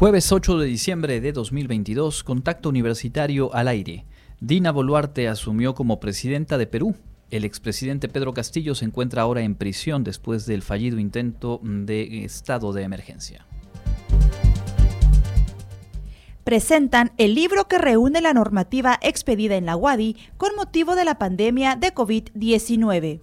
Jueves 8 de diciembre de 2022, contacto universitario al aire. Dina Boluarte asumió como presidenta de Perú. El expresidente Pedro Castillo se encuentra ahora en prisión después del fallido intento de estado de emergencia. Presentan el libro que reúne la normativa expedida en la UADI con motivo de la pandemia de COVID-19.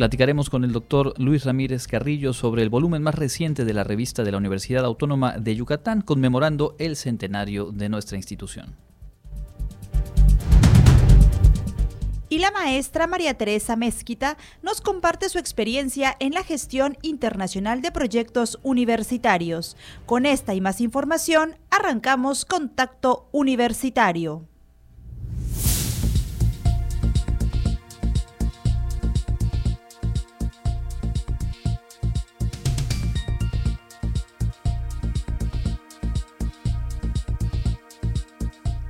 Platicaremos con el doctor Luis Ramírez Carrillo sobre el volumen más reciente de la revista de la Universidad Autónoma de Yucatán, conmemorando el centenario de nuestra institución. Y la maestra María Teresa Mezquita nos comparte su experiencia en la gestión internacional de proyectos universitarios. Con esta y más información, arrancamos Contacto Universitario.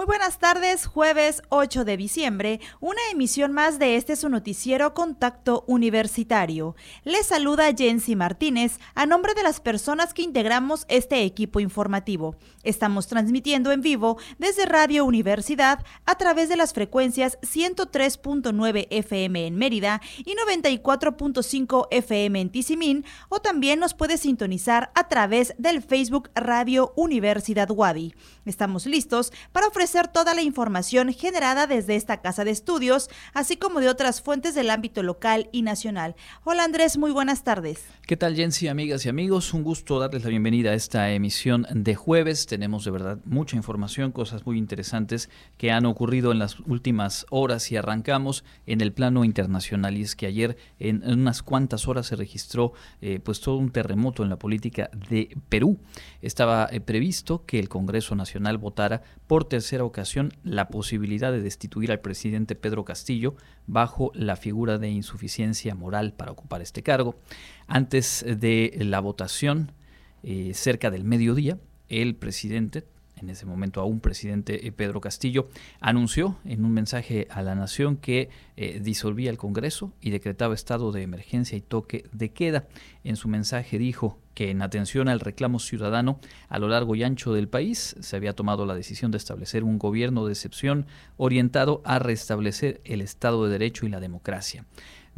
Muy buenas tardes, jueves 8 de diciembre, una emisión más de este su noticiero Contacto Universitario. Les saluda Jensi Martínez a nombre de las personas que integramos este equipo informativo. Estamos transmitiendo en vivo desde Radio Universidad a través de las frecuencias 103.9 FM en Mérida y 94.5 FM en Tizimín o también nos puede sintonizar a través del Facebook Radio Universidad Wadi. Estamos listos para ofrecer toda la información generada desde esta casa de estudios, así como de otras fuentes del ámbito local y nacional. Hola Andrés, muy buenas tardes. ¿Qué tal Jensi, amigas y amigos? Un gusto darles la bienvenida a esta emisión de jueves. Tenemos de verdad mucha información, cosas muy interesantes que han ocurrido en las últimas horas y arrancamos en el plano internacional. Y es que ayer en unas cuantas horas se registró eh, pues todo un terremoto en la política de Perú. Estaba eh, previsto que el Congreso Nacional votara por tercera ocasión la posibilidad de destituir al presidente Pedro Castillo bajo la figura de insuficiencia moral para ocupar este cargo. Antes de la votación, eh, cerca del mediodía, el presidente en ese momento aún presidente eh, Pedro Castillo, anunció en un mensaje a la nación que eh, disolvía el Congreso y decretaba estado de emergencia y toque de queda. En su mensaje dijo que en atención al reclamo ciudadano a lo largo y ancho del país se había tomado la decisión de establecer un gobierno de excepción orientado a restablecer el Estado de Derecho y la democracia.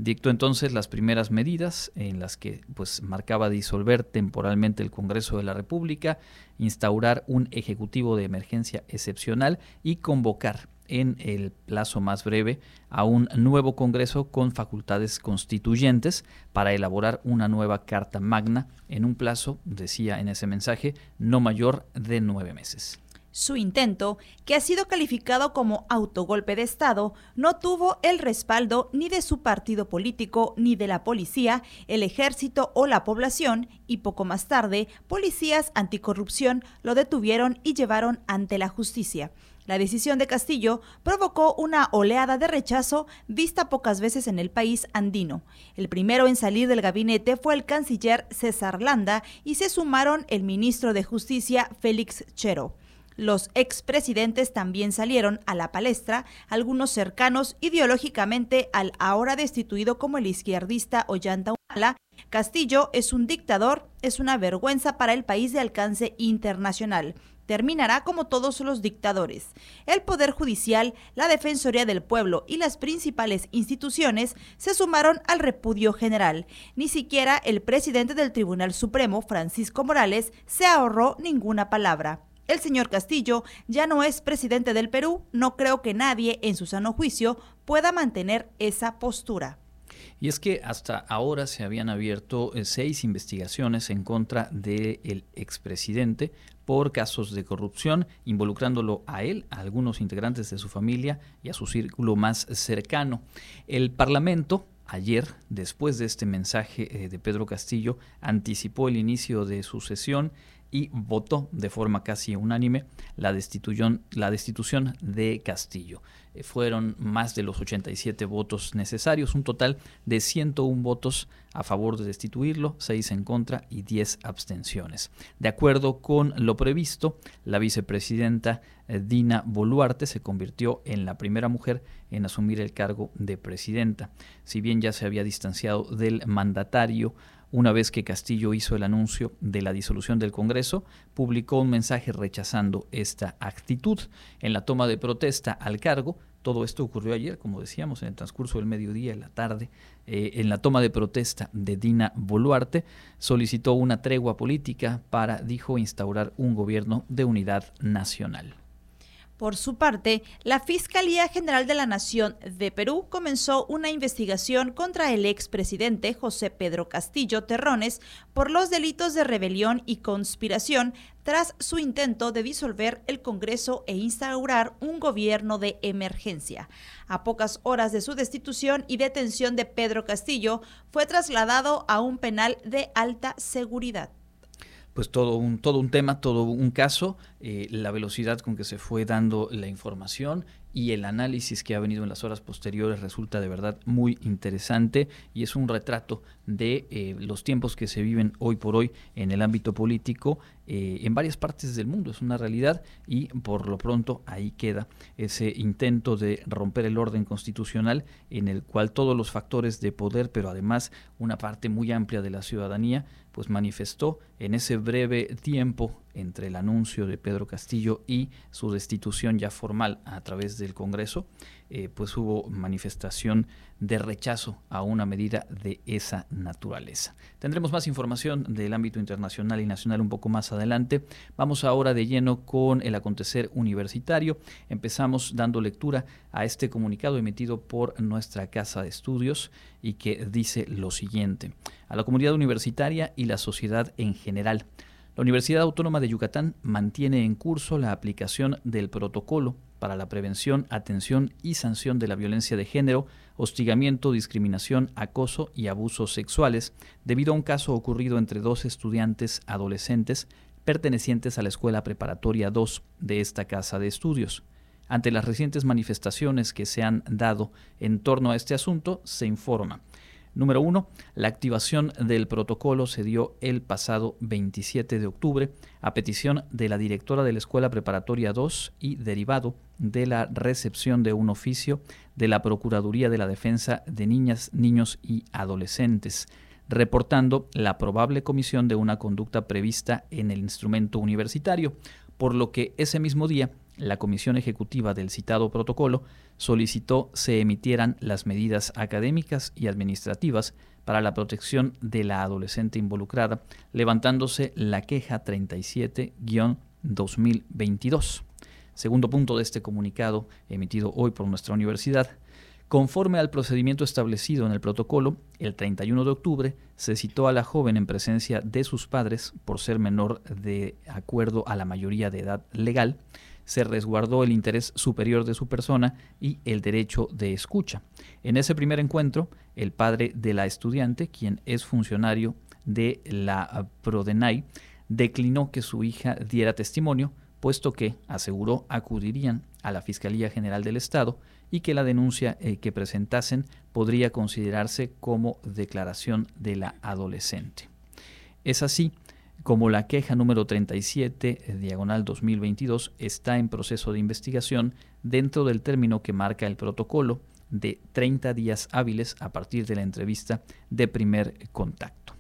Dictó entonces las primeras medidas en las que pues marcaba disolver temporalmente el Congreso de la República, instaurar un ejecutivo de emergencia excepcional y convocar en el plazo más breve a un nuevo Congreso con facultades constituyentes para elaborar una nueva Carta Magna en un plazo, decía en ese mensaje, no mayor de nueve meses. Su intento, que ha sido calificado como autogolpe de Estado, no tuvo el respaldo ni de su partido político, ni de la policía, el ejército o la población, y poco más tarde, policías anticorrupción lo detuvieron y llevaron ante la justicia. La decisión de Castillo provocó una oleada de rechazo vista pocas veces en el país andino. El primero en salir del gabinete fue el canciller César Landa y se sumaron el ministro de Justicia Félix Chero. Los expresidentes también salieron a la palestra, algunos cercanos ideológicamente al ahora destituido como el izquierdista Ollanta Humala. Castillo es un dictador, es una vergüenza para el país de alcance internacional. Terminará como todos los dictadores. El Poder Judicial, la Defensoría del Pueblo y las principales instituciones se sumaron al repudio general. Ni siquiera el presidente del Tribunal Supremo, Francisco Morales, se ahorró ninguna palabra. El señor Castillo ya no es presidente del Perú, no creo que nadie en su sano juicio pueda mantener esa postura. Y es que hasta ahora se habían abierto eh, seis investigaciones en contra del expresidente por casos de corrupción, involucrándolo a él, a algunos integrantes de su familia y a su círculo más cercano. El Parlamento ayer, después de este mensaje eh, de Pedro Castillo, anticipó el inicio de su sesión y votó de forma casi unánime la destitución, la destitución de Castillo. Eh, fueron más de los 87 votos necesarios, un total de 101 votos a favor de destituirlo, 6 en contra y 10 abstenciones. De acuerdo con lo previsto, la vicepresidenta eh, Dina Boluarte se convirtió en la primera mujer en asumir el cargo de presidenta. Si bien ya se había distanciado del mandatario, una vez que Castillo hizo el anuncio de la disolución del Congreso, publicó un mensaje rechazando esta actitud. En la toma de protesta al cargo, todo esto ocurrió ayer, como decíamos, en el transcurso del mediodía y la tarde. Eh, en la toma de protesta de Dina Boluarte, solicitó una tregua política para, dijo, instaurar un gobierno de unidad nacional. Por su parte, la Fiscalía General de la Nación de Perú comenzó una investigación contra el expresidente José Pedro Castillo Terrones por los delitos de rebelión y conspiración tras su intento de disolver el Congreso e instaurar un gobierno de emergencia. A pocas horas de su destitución y detención de Pedro Castillo, fue trasladado a un penal de alta seguridad pues todo un, todo un tema, todo un caso, eh, la velocidad con que se fue dando la información y el análisis que ha venido en las horas posteriores resulta de verdad muy interesante y es un retrato de eh, los tiempos que se viven hoy por hoy en el ámbito político eh, en varias partes del mundo. Es una realidad y por lo pronto ahí queda ese intento de romper el orden constitucional en el cual todos los factores de poder, pero además una parte muy amplia de la ciudadanía, pues manifestó en ese breve tiempo entre el anuncio de Pedro Castillo y su destitución ya formal a través del Congreso, eh, pues hubo manifestación de rechazo a una medida de esa naturaleza. Tendremos más información del ámbito internacional y nacional un poco más adelante. Vamos ahora de lleno con el acontecer universitario. Empezamos dando lectura a este comunicado emitido por nuestra Casa de Estudios y que dice lo siguiente. A la comunidad universitaria y la sociedad en general. La Universidad Autónoma de Yucatán mantiene en curso la aplicación del protocolo para la prevención, atención y sanción de la violencia de género, hostigamiento, discriminación, acoso y abusos sexuales, debido a un caso ocurrido entre dos estudiantes adolescentes pertenecientes a la Escuela Preparatoria 2 de esta casa de estudios. Ante las recientes manifestaciones que se han dado en torno a este asunto, se informa Número uno, la activación del protocolo se dio el pasado 27 de octubre a petición de la directora de la Escuela Preparatoria 2 y derivado de la recepción de un oficio de la Procuraduría de la Defensa de Niñas, Niños y Adolescentes, reportando la probable comisión de una conducta prevista en el instrumento universitario, por lo que ese mismo día la Comisión Ejecutiva del citado protocolo solicitó se emitieran las medidas académicas y administrativas para la protección de la adolescente involucrada, levantándose la queja 37-2022. Segundo punto de este comunicado emitido hoy por nuestra universidad, Conforme al procedimiento establecido en el protocolo, el 31 de octubre se citó a la joven en presencia de sus padres por ser menor de acuerdo a la mayoría de edad legal, se resguardó el interés superior de su persona y el derecho de escucha. En ese primer encuentro, el padre de la estudiante, quien es funcionario de la Prodenay, declinó que su hija diera testimonio, puesto que, aseguró, acudirían a la Fiscalía General del Estado y que la denuncia eh, que presentasen podría considerarse como declaración de la adolescente. Es así como la queja número 37, eh, diagonal 2022, está en proceso de investigación dentro del término que marca el protocolo de 30 días hábiles a partir de la entrevista de primer contacto.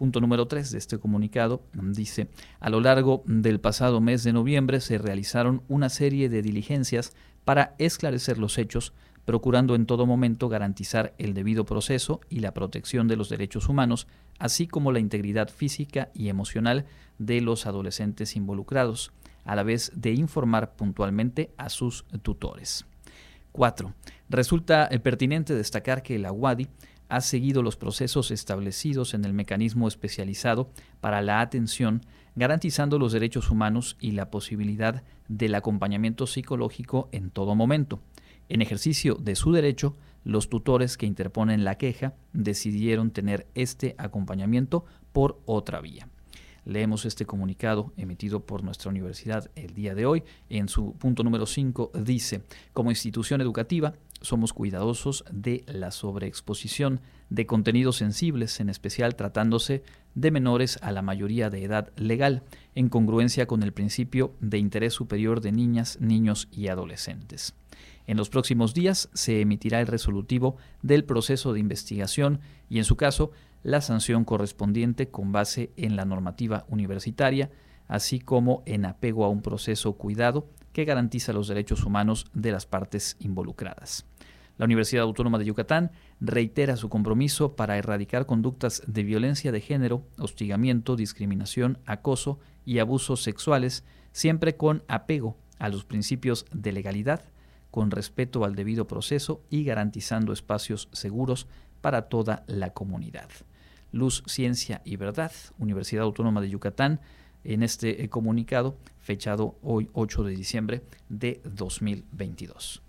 Punto número 3 de este comunicado dice, a lo largo del pasado mes de noviembre se realizaron una serie de diligencias para esclarecer los hechos procurando en todo momento garantizar el debido proceso y la protección de los derechos humanos, así como la integridad física y emocional de los adolescentes involucrados, a la vez de informar puntualmente a sus tutores. 4. Resulta eh, pertinente destacar que la UADI ha seguido los procesos establecidos en el mecanismo especializado para la atención, garantizando los derechos humanos y la posibilidad del acompañamiento psicológico en todo momento. En ejercicio de su derecho, los tutores que interponen la queja decidieron tener este acompañamiento por otra vía. Leemos este comunicado emitido por nuestra universidad el día de hoy. En su punto número 5 dice, como institución educativa, somos cuidadosos de la sobreexposición de contenidos sensibles, en especial tratándose de menores a la mayoría de edad legal, en congruencia con el principio de interés superior de niñas, niños y adolescentes. En los próximos días se emitirá el resolutivo del proceso de investigación y, en su caso, la sanción correspondiente con base en la normativa universitaria, así como en apego a un proceso cuidado que garantiza los derechos humanos de las partes involucradas. La Universidad Autónoma de Yucatán reitera su compromiso para erradicar conductas de violencia de género, hostigamiento, discriminación, acoso y abusos sexuales, siempre con apego a los principios de legalidad, con respeto al debido proceso y garantizando espacios seguros para toda la comunidad. Luz, Ciencia y Verdad, Universidad Autónoma de Yucatán, en este eh, comunicado fechado hoy 8 de diciembre de 2022.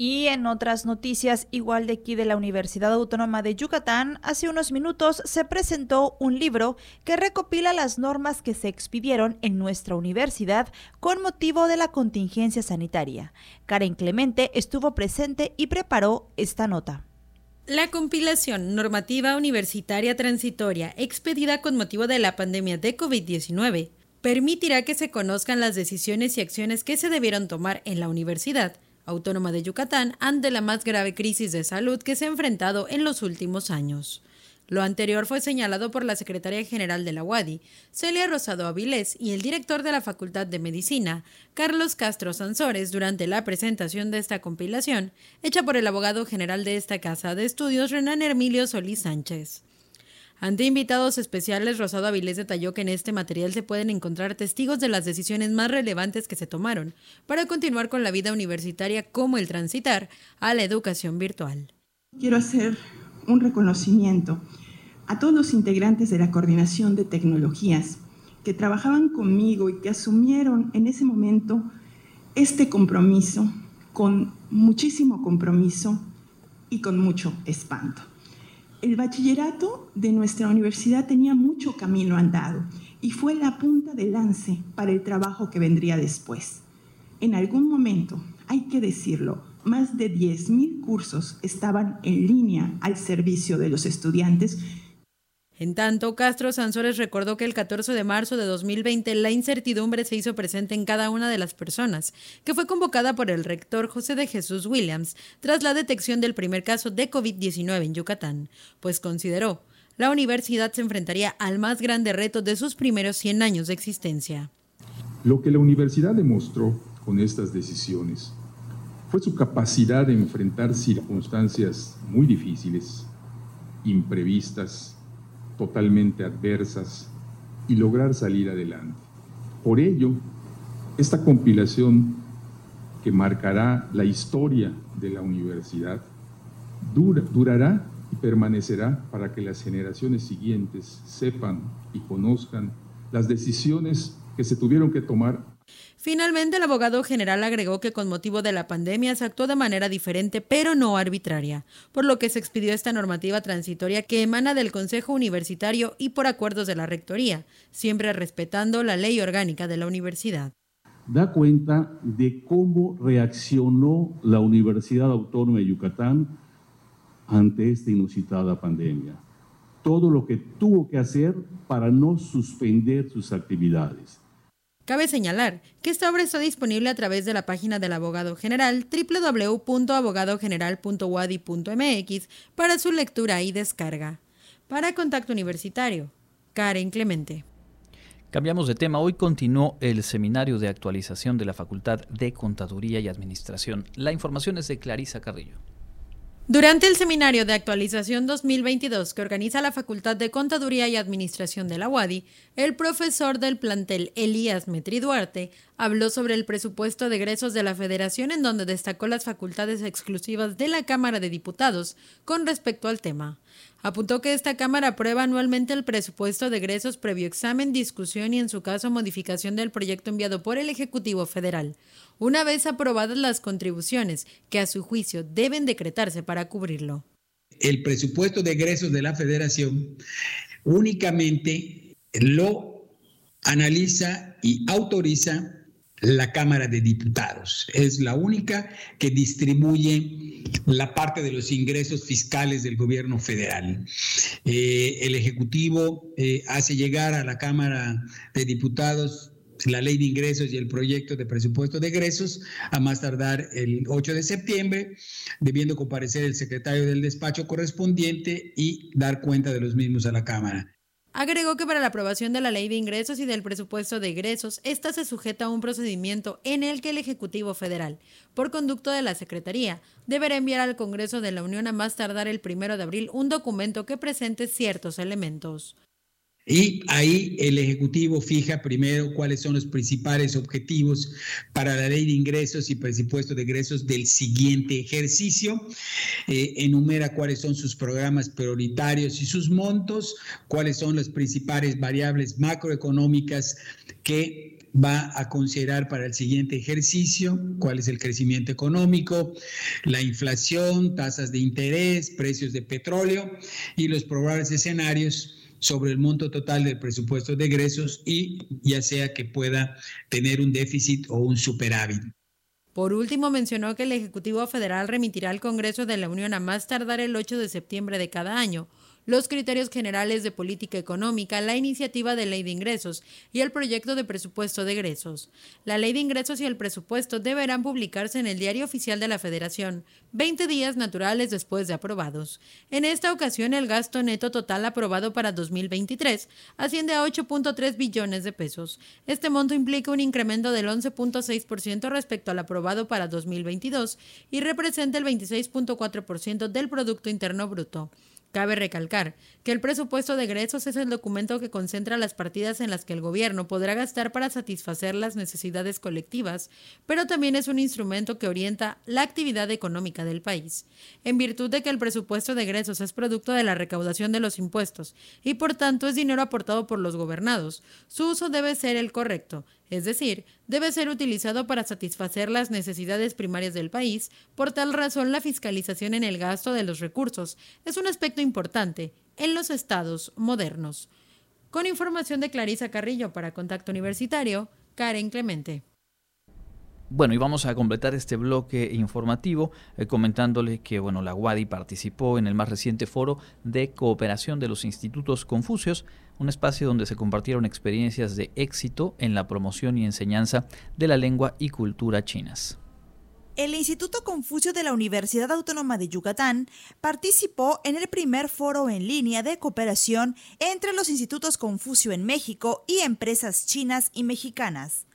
Y en otras noticias, igual de aquí de la Universidad Autónoma de Yucatán, hace unos minutos se presentó un libro que recopila las normas que se expidieron en nuestra universidad con motivo de la contingencia sanitaria. Karen Clemente estuvo presente y preparó esta nota. La compilación normativa universitaria transitoria expedida con motivo de la pandemia de COVID-19 permitirá que se conozcan las decisiones y acciones que se debieron tomar en la universidad Autónoma de Yucatán ante la más grave crisis de salud que se ha enfrentado en los últimos años. Lo anterior fue señalado por la secretaria general de la UADI, Celia Rosado Avilés, y el director de la Facultad de Medicina, Carlos Castro Sansores, durante la presentación de esta compilación, hecha por el abogado general de esta casa de estudios, Renan Hermilio Solís Sánchez. Ante invitados especiales, Rosado Avilés detalló que en este material se pueden encontrar testigos de las decisiones más relevantes que se tomaron para continuar con la vida universitaria como el transitar a la educación virtual. Quiero hacer un reconocimiento a todos los integrantes de la coordinación de tecnologías que trabajaban conmigo y que asumieron en ese momento este compromiso con muchísimo compromiso y con mucho espanto. El bachillerato de nuestra universidad tenía mucho camino andado y fue la punta de lance para el trabajo que vendría después. En algún momento, hay que decirlo, más de 10.000 cursos estaban en línea al servicio de los estudiantes en tanto, Castro Sansores recordó que el 14 de marzo de 2020 la incertidumbre se hizo presente en cada una de las personas, que fue convocada por el rector José de Jesús Williams tras la detección del primer caso de COVID-19 en Yucatán, pues consideró la universidad se enfrentaría al más grande reto de sus primeros 100 años de existencia. Lo que la universidad demostró con estas decisiones fue su capacidad de enfrentar circunstancias muy difíciles, imprevistas, totalmente adversas y lograr salir adelante. Por ello, esta compilación que marcará la historia de la universidad durará y permanecerá para que las generaciones siguientes sepan y conozcan las decisiones que se tuvieron que tomar Finalmente, el abogado general agregó que con motivo de la pandemia se actuó de manera diferente, pero no arbitraria, por lo que se expidió esta normativa transitoria que emana del Consejo Universitario y por acuerdos de la Rectoría, siempre respetando la ley orgánica de la universidad. Da cuenta de cómo reaccionó la Universidad Autónoma de Yucatán ante esta inusitada pandemia. Todo lo que tuvo que hacer para no suspender sus actividades Cabe señalar que esta obra está disponible a través de la página del abogado general www.abogadogeneral.wadi.mx para su lectura y descarga. Para Contacto Universitario, Karen Clemente. Cambiamos de tema. Hoy continuó el seminario de actualización de la Facultad de Contaduría y Administración. La información es de Clarisa Carrillo. Durante el seminario de actualización 2022 que organiza la Facultad de Contaduría y Administración de la UADI, el profesor del plantel Elías Metri Duarte habló sobre el presupuesto de egresos de la Federación en donde destacó las facultades exclusivas de la Cámara de Diputados con respecto al tema. Apuntó que esta Cámara aprueba anualmente el presupuesto de egresos previo examen, discusión y en su caso modificación del proyecto enviado por el Ejecutivo Federal una vez aprobadas las contribuciones que a su juicio deben decretarse para cubrirlo. El presupuesto de egresos de la federación únicamente lo analiza y autoriza la Cámara de Diputados. Es la única que distribuye la parte de los ingresos fiscales del gobierno federal. Eh, el Ejecutivo eh, hace llegar a la Cámara de Diputados la ley de ingresos y el proyecto de presupuesto de egresos a más tardar el 8 de septiembre, debiendo comparecer el secretario del despacho correspondiente y dar cuenta de los mismos a la Cámara. Agregó que para la aprobación de la ley de ingresos y del presupuesto de egresos, esta se sujeta a un procedimiento en el que el Ejecutivo Federal, por conducto de la Secretaría, deberá enviar al Congreso de la Unión a más tardar el primero de abril un documento que presente ciertos elementos. Y ahí el Ejecutivo fija primero cuáles son los principales objetivos para la ley de ingresos y presupuesto de egresos del siguiente ejercicio, eh, enumera cuáles son sus programas prioritarios y sus montos, cuáles son las principales variables macroeconómicas que va a considerar para el siguiente ejercicio, cuál es el crecimiento económico, la inflación, tasas de interés, precios de petróleo y los probables escenarios sobre el monto total del presupuesto de egresos y ya sea que pueda tener un déficit o un superávit. Por último, mencionó que el Ejecutivo Federal remitirá al Congreso de la Unión a más tardar el 8 de septiembre de cada año los criterios generales de política económica, la iniciativa de ley de ingresos y el proyecto de presupuesto de egresos. La ley de ingresos y el presupuesto deberán publicarse en el Diario Oficial de la Federación 20 días naturales después de aprobados. En esta ocasión, el gasto neto total aprobado para 2023 asciende a 8.3 billones de pesos. Este monto implica un incremento del 11.6% respecto al aprobado para 2022 y representa el 26.4% del Producto Interno Bruto. Cabe recalcar que el presupuesto de egresos es el documento que concentra las partidas en las que el gobierno podrá gastar para satisfacer las necesidades colectivas, pero también es un instrumento que orienta la actividad económica del país. En virtud de que el presupuesto de egresos es producto de la recaudación de los impuestos y por tanto es dinero aportado por los gobernados, su uso debe ser el correcto, es decir, debe ser utilizado para satisfacer las necesidades primarias del país. Por tal razón, la fiscalización en el gasto de los recursos es un aspecto importante en los estados modernos. Con información de Clarisa Carrillo para Contacto Universitario, Karen Clemente. Bueno, y vamos a completar este bloque informativo eh, comentándole que bueno, la UADI participó en el más reciente foro de cooperación de los institutos Confucios, un espacio donde se compartieron experiencias de éxito en la promoción y enseñanza de la lengua y cultura chinas. El Instituto Confucio de la Universidad Autónoma de Yucatán participó en el primer foro en línea de cooperación entre los institutos Confucio en México y empresas chinas y mexicanas.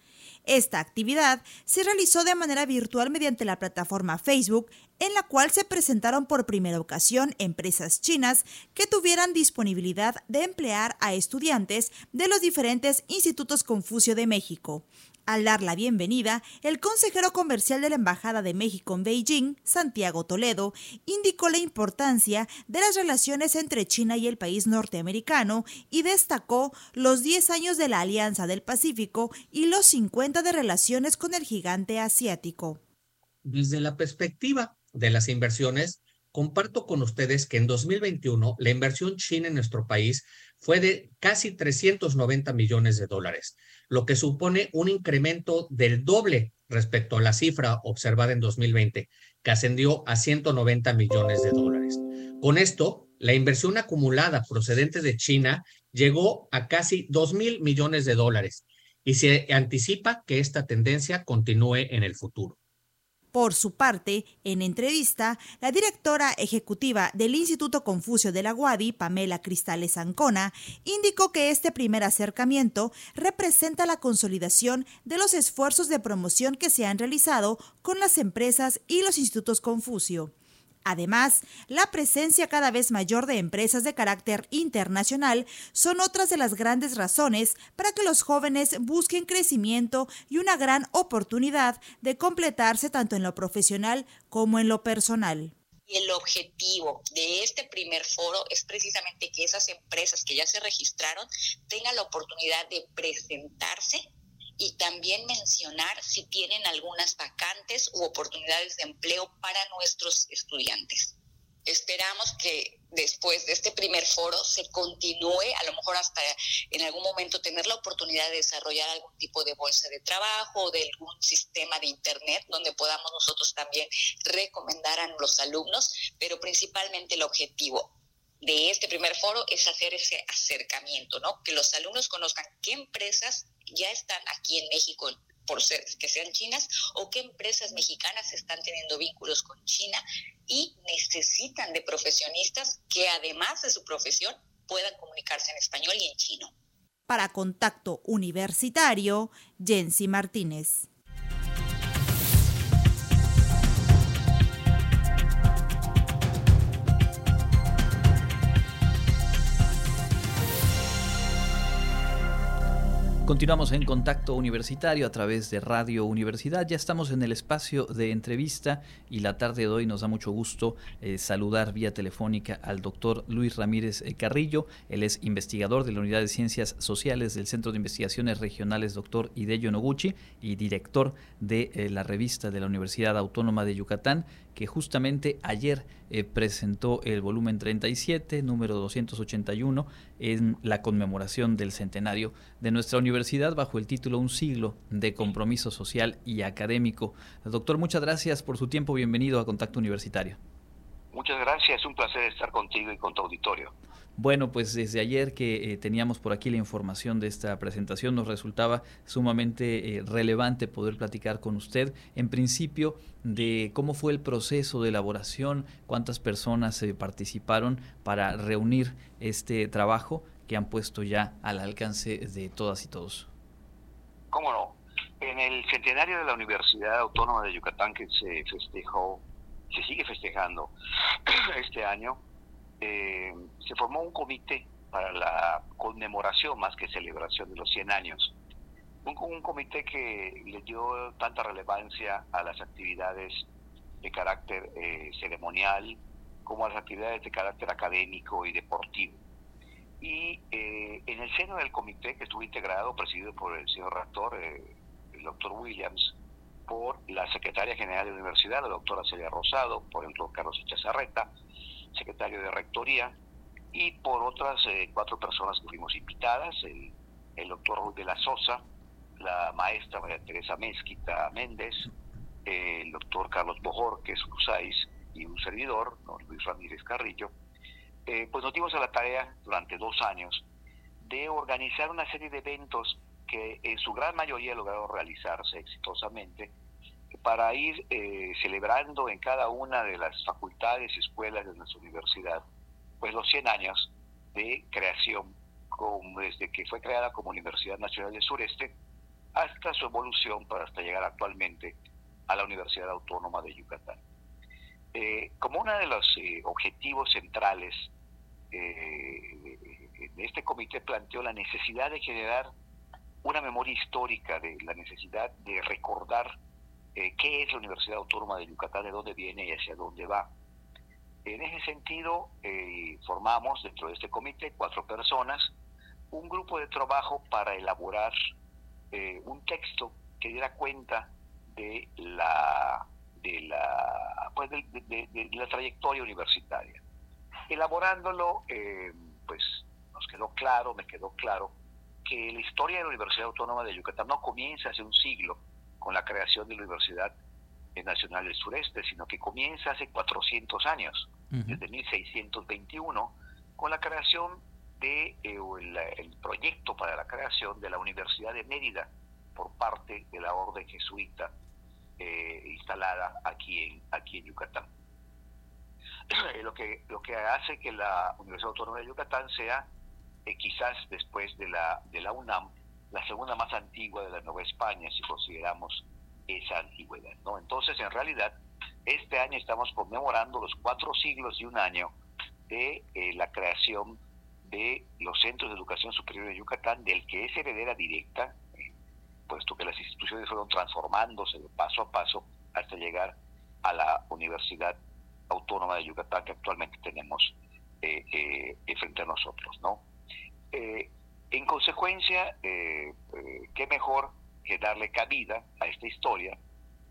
Esta actividad se realizó de manera virtual mediante la plataforma Facebook, en la cual se presentaron por primera ocasión empresas chinas que tuvieran disponibilidad de emplear a estudiantes de los diferentes institutos Confucio de México. Al dar la bienvenida, el consejero comercial de la Embajada de México en Beijing, Santiago Toledo, indicó la importancia de las relaciones entre China y el país norteamericano y destacó los 10 años de la Alianza del Pacífico y los 50 de relaciones con el gigante asiático. Desde la perspectiva de las inversiones, comparto con ustedes que en 2021 la inversión china en nuestro país fue de casi 390 millones de dólares lo que supone un incremento del doble respecto a la cifra observada en 2020, que ascendió a 190 millones de dólares. Con esto, la inversión acumulada procedente de China llegó a casi 2 mil millones de dólares y se anticipa que esta tendencia continúe en el futuro. Por su parte, en entrevista, la directora ejecutiva del Instituto Confucio de la Guadi, Pamela Cristales Ancona, indicó que este primer acercamiento representa la consolidación de los esfuerzos de promoción que se han realizado con las empresas y los institutos Confucio. Además, la presencia cada vez mayor de empresas de carácter internacional son otras de las grandes razones para que los jóvenes busquen crecimiento y una gran oportunidad de completarse tanto en lo profesional como en lo personal. Y el objetivo de este primer foro es precisamente que esas empresas que ya se registraron tengan la oportunidad de presentarse y también mencionar si tienen algunas vacantes u oportunidades de empleo para nuestros estudiantes. Esperamos que después de este primer foro se continúe, a lo mejor hasta en algún momento tener la oportunidad de desarrollar algún tipo de bolsa de trabajo o de algún sistema de Internet donde podamos nosotros también recomendar a los alumnos, pero principalmente el objetivo de este primer foro es hacer ese acercamiento, ¿no? Que los alumnos conozcan qué empresas ya están aquí en México por ser que sean chinas o qué empresas mexicanas están teniendo vínculos con China y necesitan de profesionistas que además de su profesión puedan comunicarse en español y en chino. Para Contacto Universitario, Jensi Martínez. Continuamos en contacto universitario a través de Radio Universidad. Ya estamos en el espacio de entrevista y la tarde de hoy nos da mucho gusto eh, saludar vía telefónica al doctor Luis Ramírez eh, Carrillo. Él es investigador de la Unidad de Ciencias Sociales del Centro de Investigaciones Regionales Doctor Hideyo Noguchi y director de eh, la revista de la Universidad Autónoma de Yucatán que justamente ayer eh, presentó el volumen 37, número 281, en la conmemoración del centenario de nuestra universidad bajo el título Un siglo de compromiso social y académico. Doctor, muchas gracias por su tiempo. Bienvenido a Contacto Universitario. Muchas gracias, es un placer estar contigo y con tu auditorio. Bueno, pues desde ayer que eh, teníamos por aquí la información de esta presentación, nos resultaba sumamente eh, relevante poder platicar con usted, en principio, de cómo fue el proceso de elaboración, cuántas personas eh, participaron para reunir este trabajo que han puesto ya al alcance de todas y todos. ¿Cómo no? En el centenario de la Universidad Autónoma de Yucatán que se festejó, se sigue festejando este año, eh, se formó un comité para la conmemoración más que celebración de los 100 años. Un, comité que le dio tanta relevancia a las actividades de carácter eh, ceremonial como a las actividades de carácter académico y deportivo. Y eh, en el seno del comité que estuvo integrado, presidido por el señor rector, el doctor Williams, por la secretaria general de la universidad, la doctora Celia Rosado, por doctor Carlos Echazarreta, secretario de Rectoría, y por otras eh, cuatro personas que fuimos invitadas, el, el doctor Ruth de la Sosa, la maestra María Teresa Mezquita Méndez, el doctor Carlos Bojor, que es USAIS, y un servidor, Luis Ramírez Carrillo, eh, pues nos dimos a la tarea durante dos años de organizar una serie de eventos que en su gran mayoría lograron realizarse exitosamente para ir eh, celebrando en cada una de las facultades y escuelas de nuestra universidad, pues los 100 años de creación, desde que fue creada como Universidad Nacional del Sureste hasta su evolución para hasta llegar actualmente a la Universidad Autónoma de Yucatán. Eh, como uno de los eh, objetivos centrales de este comité planteó la necesidad de generar una memoria histórica, de la necesidad de recordar eh, qué es la Universidad Autónoma de Yucatán, de dónde viene y hacia dónde va. En ese sentido, eh, formamos dentro de este comité cuatro personas, un grupo de trabajo para elaborar eh, un texto que diera cuenta de la de la pues de, la trayectoria universitaria. Elaborándolo, pues nos quedó claro, me quedó claro que la historia de la Universidad Autónoma de Yucatán no comienza hace un siglo, con la creación de la Universidad Nacional del Sureste, sino que comienza hace 400 años, desde 1621, con la creación de eh, el, proyecto para la creación de la Universidad de Mérida por parte de la orden jesuita eh, instalada aquí en aquí en Yucatán. lo que lo que hace que la Universidad Autónoma de Yucatán sea eh, quizás después de la de la UNAM la segunda más antigua de la Nueva España, si consideramos esa antigüedad. ¿no? Entonces, en realidad, este año estamos conmemorando los cuatro siglos y un año de eh, la creación de los centros de educación superior de Yucatán, del que es heredera directa, eh, puesto que las instituciones fueron transformándose de paso a paso hasta llegar a la Universidad Autónoma de Yucatán que actualmente tenemos eh, frente a nosotros. ¿no? En consecuencia, eh, eh, qué mejor que darle cabida a esta historia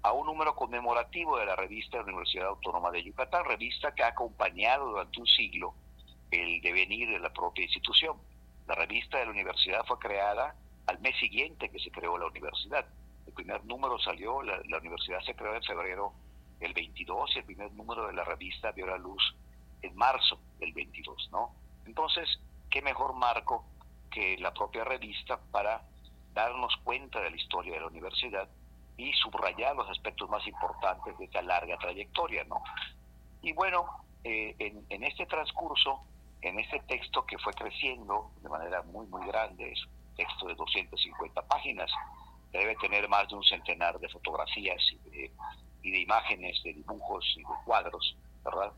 a un número conmemorativo de la revista de la Universidad Autónoma de Yucatán, revista que ha acompañado durante un siglo el devenir de la propia institución. La revista de la universidad fue creada al mes siguiente que se creó la universidad. El primer número salió, la, universidad se creó en febrero del 22 y el primer número de la revista vio la luz en marzo del 22, ¿no? Entonces, ¿qué mejor marco que la propia revista para darnos cuenta de la historia de la universidad y subrayar los aspectos más importantes de esta larga trayectoria, ¿no? Y bueno, eh, en, en, este transcurso, en este texto que fue creciendo de manera muy, muy grande, es un texto de 250 páginas, debe tener más de un centenar de fotografías y de, y de imágenes, de dibujos y de cuadros, ¿verdad?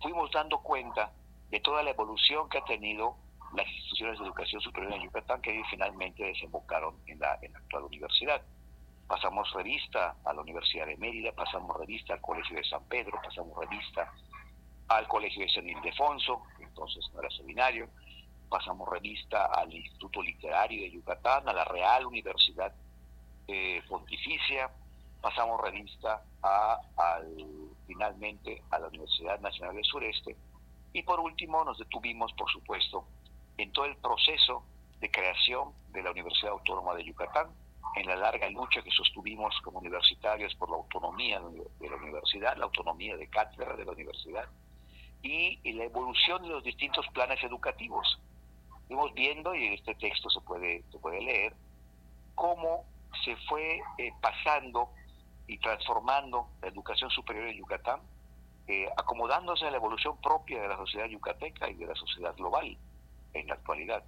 Fuimos dando cuenta de toda la evolución que ha tenido las instituciones de educación superior en Yucatán que finalmente desembocaron en la, en la actual universidad. Pasamos revista a la Universidad de Mérida, pasamos revista al Colegio de San Pedro, pasamos revista al Colegio de San Ildefonso, que entonces no era seminario, pasamos revista al Instituto Literario de Yucatán, a la Real Universidad Pontificia, pasamos revista a, al, finalmente a la Universidad Nacional del Sureste y por último nos detuvimos, por supuesto, en todo el proceso de creación de la Universidad Autónoma de Yucatán, en la larga lucha que sostuvimos como universitarios por la autonomía de la universidad, la autonomía de cátedra de la universidad y, la evolución de los distintos planes educativos. Estamos viendo, y en este texto se puede, se puede leer, cómo se fue eh, pasando y transformando la educación superior en Yucatán, eh, acomodándose a la evolución propia de la sociedad yucateca y de la sociedad global en la actualidad.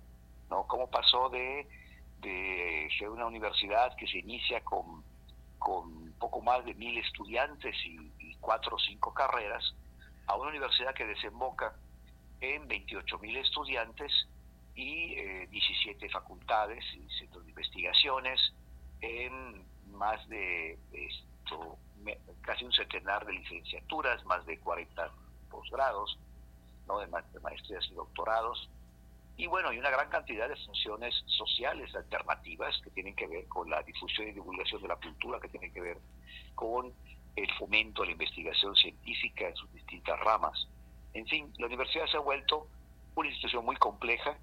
¿no? Cómo pasó de de ser una universidad que se inicia con, con poco más de mil estudiantes y, cuatro o cinco carreras, a una universidad que desemboca en 28 mil estudiantes y 17 eh, facultades y centros de investigaciones, en más de esto, casi un centenar de licenciaturas, más de 40 posgrados, ¿no? de maestrías y doctorados, y bueno, hay una gran cantidad de funciones sociales alternativas que tienen que ver con la difusión y divulgación de la cultura, que tienen que ver con el fomento a la investigación científica en sus distintas ramas. En fin, la universidad se ha vuelto una institución muy compleja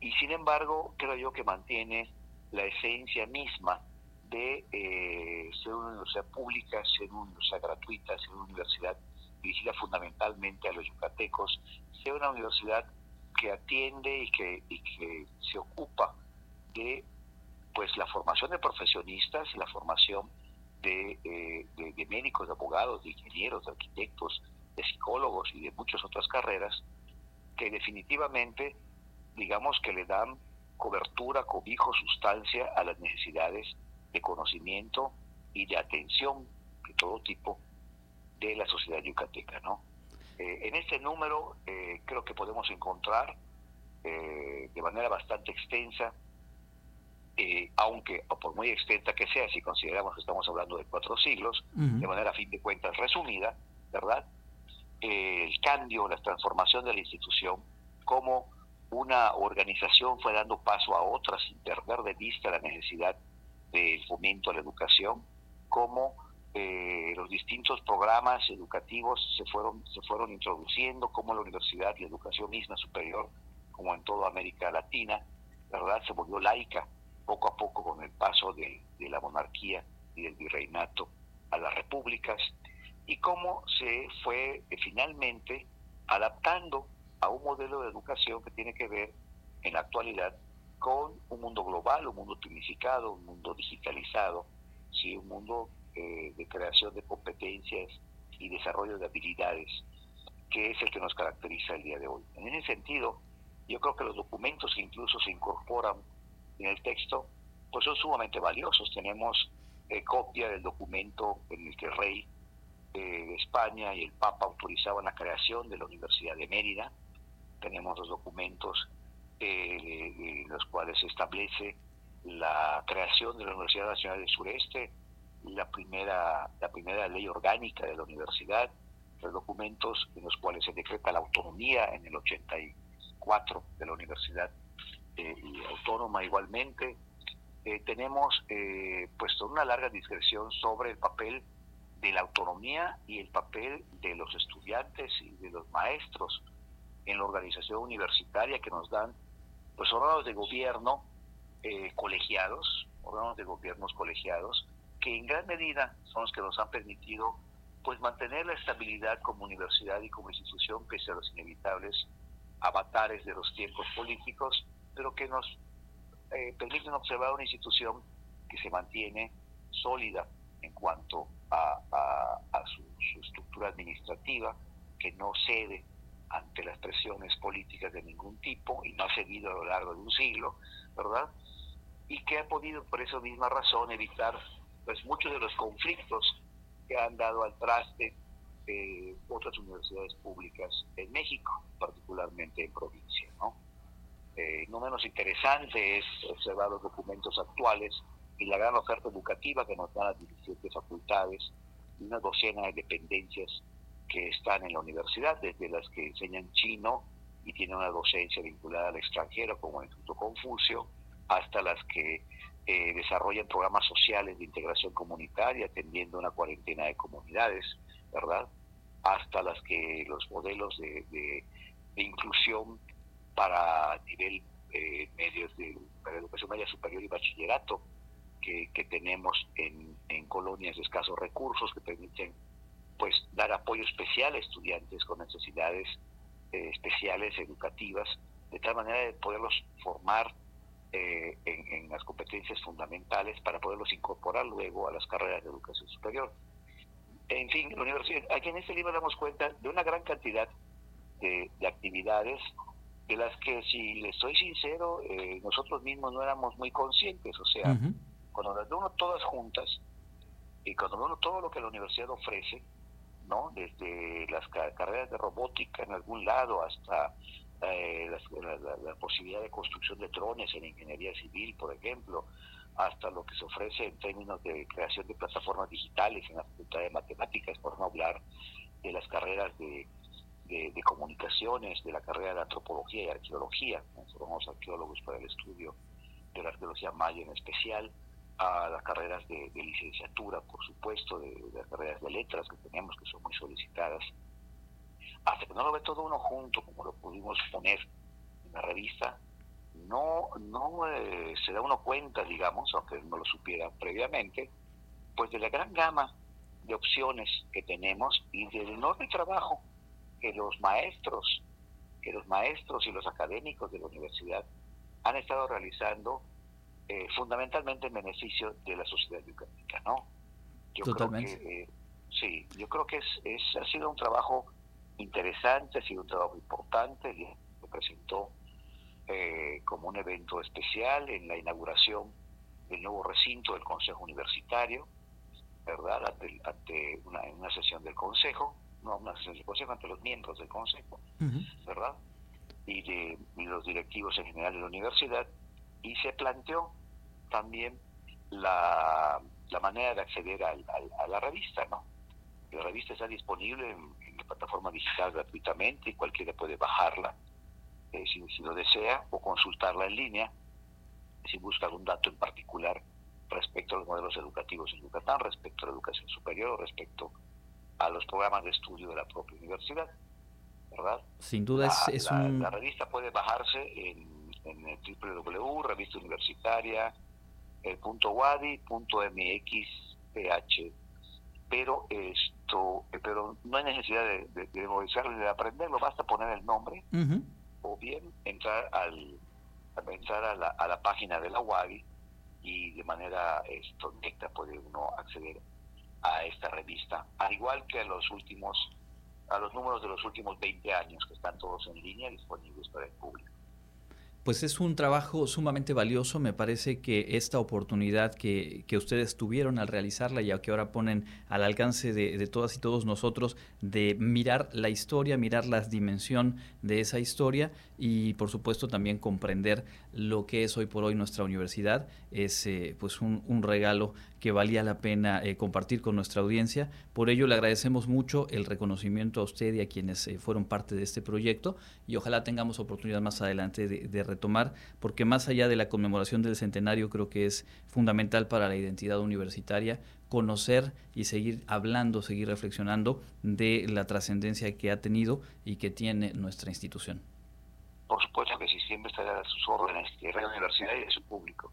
y sin embargo creo yo que mantiene la esencia misma de eh, ser una universidad pública, ser una universidad gratuita, ser una universidad dirigida fundamentalmente a los yucatecos, ser una universidad que atiende y que, y que se ocupa de pues la formación de profesionistas y la formación de, eh, de, médicos, de abogados, de ingenieros, de arquitectos, de psicólogos y de muchas otras carreras que definitivamente digamos que le dan cobertura, cobijo, sustancia a las necesidades de conocimiento y de atención de todo tipo de la sociedad yucateca, ¿no? Eh, en este número eh, creo que podemos encontrar eh, de manera bastante extensa, aunque por muy extensa que sea, si consideramos que estamos hablando de cuatro siglos, de manera a fin de cuentas resumida, ¿verdad? el cambio, la transformación de la institución, cómo una organización fue dando paso a otra sin perder de vista la necesidad del fomento a la educación, cómo eh, los distintos programas educativos se fueron, se fueron introduciendo, como la universidad y educación misma superior, como en toda América Latina, la verdad se volvió laica poco a poco con el paso de, la monarquía y del virreinato a las repúblicas, y cómo se fue eh, finalmente adaptando a un modelo de educación que tiene que ver en la actualidad con un mundo global, un mundo tecnificado, un mundo digitalizado, sí, un mundo eh, de creación de competencias y desarrollo de habilidades, que es el que nos caracteriza el día de hoy. En ese sentido, yo creo que los documentos que incluso se incorporan en el texto, pues son sumamente valiosos. Tenemos eh, copia del documento en el que el rey eh, de España y el Papa autorizaban la creación de la Universidad de Mérida. Tenemos los documentos en los cuales se establece la creación de la Universidad Nacional del Sureste, la primera, la primera ley orgánica de la universidad, los documentos en los cuales se decreta la autonomía en el 84 de la universidad eh, y autónoma igualmente, eh, tenemos eh, pues una larga discreción sobre el papel de la autonomía y el papel de los estudiantes y de los maestros en la organización universitaria que nos dan pues órganos de gobierno eh, colegiados, órganos de gobiernos colegiados, que en gran medida son los que nos han permitido pues mantener la estabilidad como universidad y como institución pese a los inevitables avatares de los tiempos políticos, pero que nos eh, permiten observar una institución que se mantiene sólida en cuanto a, su, estructura administrativa, que no cede ante las presiones políticas de ningún tipo y no ha cedido a lo largo de un siglo, ¿verdad? Y que ha podido por esa misma razón evitar pues muchos de los conflictos que han dado al traste otras universidades públicas en México, particularmente en provincia, ¿no? Eh, no menos interesante es observar los documentos actuales y la gran oferta educativa que nos dan las 17 facultades y una docena de dependencias que están en la universidad, desde las que enseñan chino y tienen una docencia vinculada al extranjero, como el Instituto Confucio, hasta las que eh, desarrollan programas sociales de integración comunitaria, atendiendo una cuarentena de comunidades, ¿verdad? Hasta las que los modelos de, de, inclusión para nivel eh, medios de educación media superior y bachillerato que, que tenemos en, en colonias de escasos recursos que permiten pues dar apoyo especial a estudiantes con necesidades eh, especiales educativas de tal manera de poderlos formar eh, en, las competencias fundamentales para poderlos incorporar luego a las carreras de educación superior. En fin, la universidad, aquí en este libro damos cuenta de una gran cantidad de, actividades de las que, si les soy sincero, eh, nosotros mismos no éramos muy conscientes. O sea, cuando las uno todas juntas y cuando uno todo lo que la universidad ofrece, ¿no? Desde las carreras de robótica en algún lado hasta eh, la, posibilidad de construcción de drones en ingeniería civil, por ejemplo, hasta lo que se ofrece en términos de creación de plataformas digitales en la Facultad de Matemáticas, por no hablar de las carreras de, de, comunicaciones, de la carrera de antropología y arqueología. Somos arqueólogos para el estudio de la arqueología maya en especial a las carreras de, licenciatura, por supuesto, de, las carreras de letras que tenemos, que son muy solicitadas. Hasta que no lo ve todo uno junto, como lo pudimos poner en la revista, no, no eh, se da uno cuenta, digamos, aunque no lo supiera previamente, pues de la gran gama de opciones que tenemos y del enorme trabajo que los maestros, que los maestros y los académicos de la universidad han estado realizando eh, fundamentalmente en beneficio de la sociedad educativa, ¿no? Yo Totalmente. Creo que, eh, sí, yo creo que es, es, ha sido un trabajo interesante, ha sido un trabajo importante, se presentó eh, como un evento especial en la inauguración del nuevo recinto del Consejo Universitario, ¿verdad? Ante, una, una sesión del Consejo, no una sesión del Consejo, ante los miembros del Consejo, ¿verdad? Y de y los directivos en general de la universidad, y se planteó también la, la manera de acceder al, a la revista, ¿no? La revista está disponible en, la plataforma digital gratuitamente y cualquiera puede bajarla eh, si, si, lo desea o consultarla en línea si busca algún dato en particular respecto a los modelos educativos en Yucatán, respecto a la educación superior, respecto a los programas de estudio de la propia universidad, ¿verdad? Sin duda es, es un... la revista puede bajarse en en www, revista universitaria, el punto wadi, punto mxph. Pero esto, eh, pero no hay necesidad de, de, de de aprenderlo, basta poner el nombre o bien entrar al entrar a la, a la página de la WADI y de manera esto, directa puede uno acceder a esta revista, al igual que a los últimos a los números de los últimos 20 años que están todos en línea disponibles para el público pues es un trabajo sumamente valioso. Me parece que esta oportunidad que, que ustedes tuvieron al realizarla y que ahora ponen al alcance de, todas y todos nosotros de mirar la historia, mirar la dimensión de esa historia y por supuesto también comprender lo que es hoy por hoy nuestra universidad es eh, pues un, regalo que valía la pena eh, compartir con nuestra audiencia. Por ello le agradecemos mucho el reconocimiento a usted y a quienes eh, fueron parte de este proyecto y ojalá tengamos oportunidad más adelante de, retomar, porque más allá de la conmemoración del centenario, creo que es fundamental para la identidad universitaria conocer y seguir hablando, seguir reflexionando de la trascendencia que ha tenido y que tiene nuestra institución. Por supuesto que sí, siempre estará a sus órdenes de la universidad y de su público.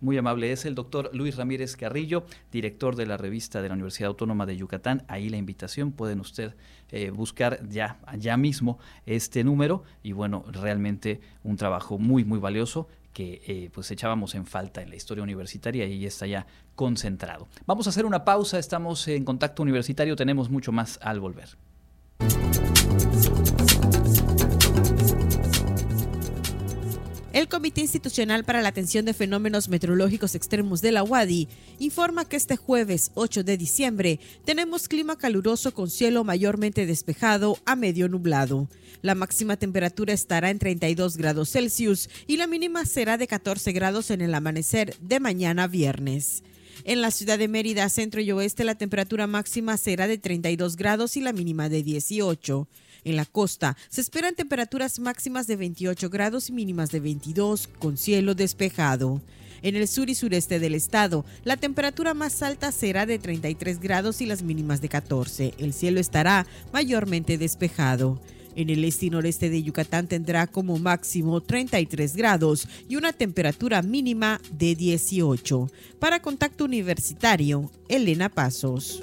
Muy amable es el doctor Luis Ramírez Carrillo, director de la revista de la Universidad Autónoma de Yucatán. Ahí la invitación, pueden usted eh, buscar ya, ya mismo este número y bueno, realmente un trabajo muy, muy valioso que eh, pues echábamos en falta en la historia universitaria y está ya concentrado. Vamos a hacer una pausa, estamos en contacto universitario, tenemos mucho más al volver. El Comité Institucional para la Atención de Fenómenos Meteorológicos Extremos de la UADI informa que este jueves 8 de diciembre tenemos clima caluroso con cielo mayormente despejado a medio nublado. La máxima temperatura estará en 32 grados Celsius y la mínima será de 14 grados en el amanecer de mañana viernes. En la ciudad de Mérida, centro y oeste, la temperatura máxima será de 32 grados y la mínima de 18. En la costa se esperan temperaturas máximas de 28 grados y mínimas de 22 con cielo despejado. En el sur y sureste del estado, la temperatura más alta será de 33 grados y las mínimas de 14. El cielo estará mayormente despejado. En el este y noreste de Yucatán tendrá como máximo 33 grados y una temperatura mínima de 18. Para Contacto Universitario, Elena Pasos.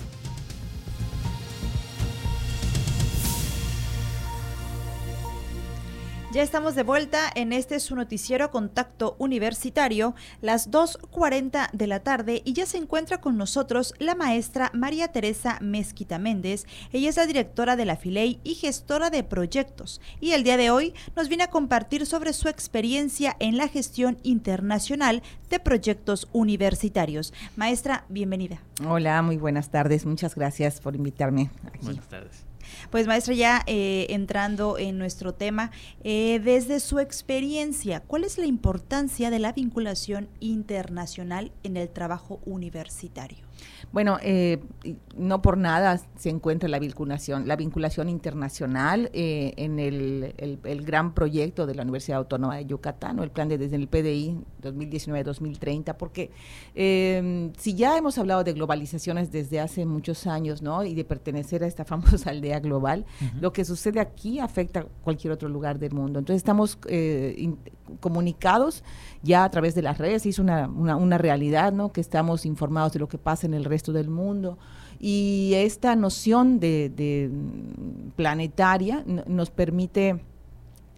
Ya estamos de vuelta en este su noticiero Contacto Universitario, las 2.40 de la tarde y ya se encuentra con nosotros la maestra María Teresa Mezquita Méndez. Ella es la directora de la FILEI y gestora de proyectos y el día de hoy nos viene a compartir sobre su experiencia en la gestión internacional de proyectos universitarios. Maestra, bienvenida. Hola, muy buenas tardes. Muchas gracias por invitarme aquí. Buenas tardes. Pues maestra, ya eh, entrando en nuestro tema, eh, desde su experiencia, ¿cuál es la importancia de la vinculación internacional en el trabajo universitario? Bueno, eh, no por nada se encuentra la vinculación, la vinculación internacional eh, en el, el, gran proyecto de la Universidad Autónoma de Yucatán, o el plan de desde el PDI 2019-2030, porque eh, si ya hemos hablado de globalizaciones desde hace muchos años, ¿no? Y de pertenecer a esta famosa aldea global, lo que sucede aquí afecta a cualquier otro lugar del mundo. Entonces estamos comunicados ya a través de las redes, es una, una, una realidad, ¿no? Que estamos informados de lo que pasa en el resto del mundo. Y esta noción de, planetaria nos permite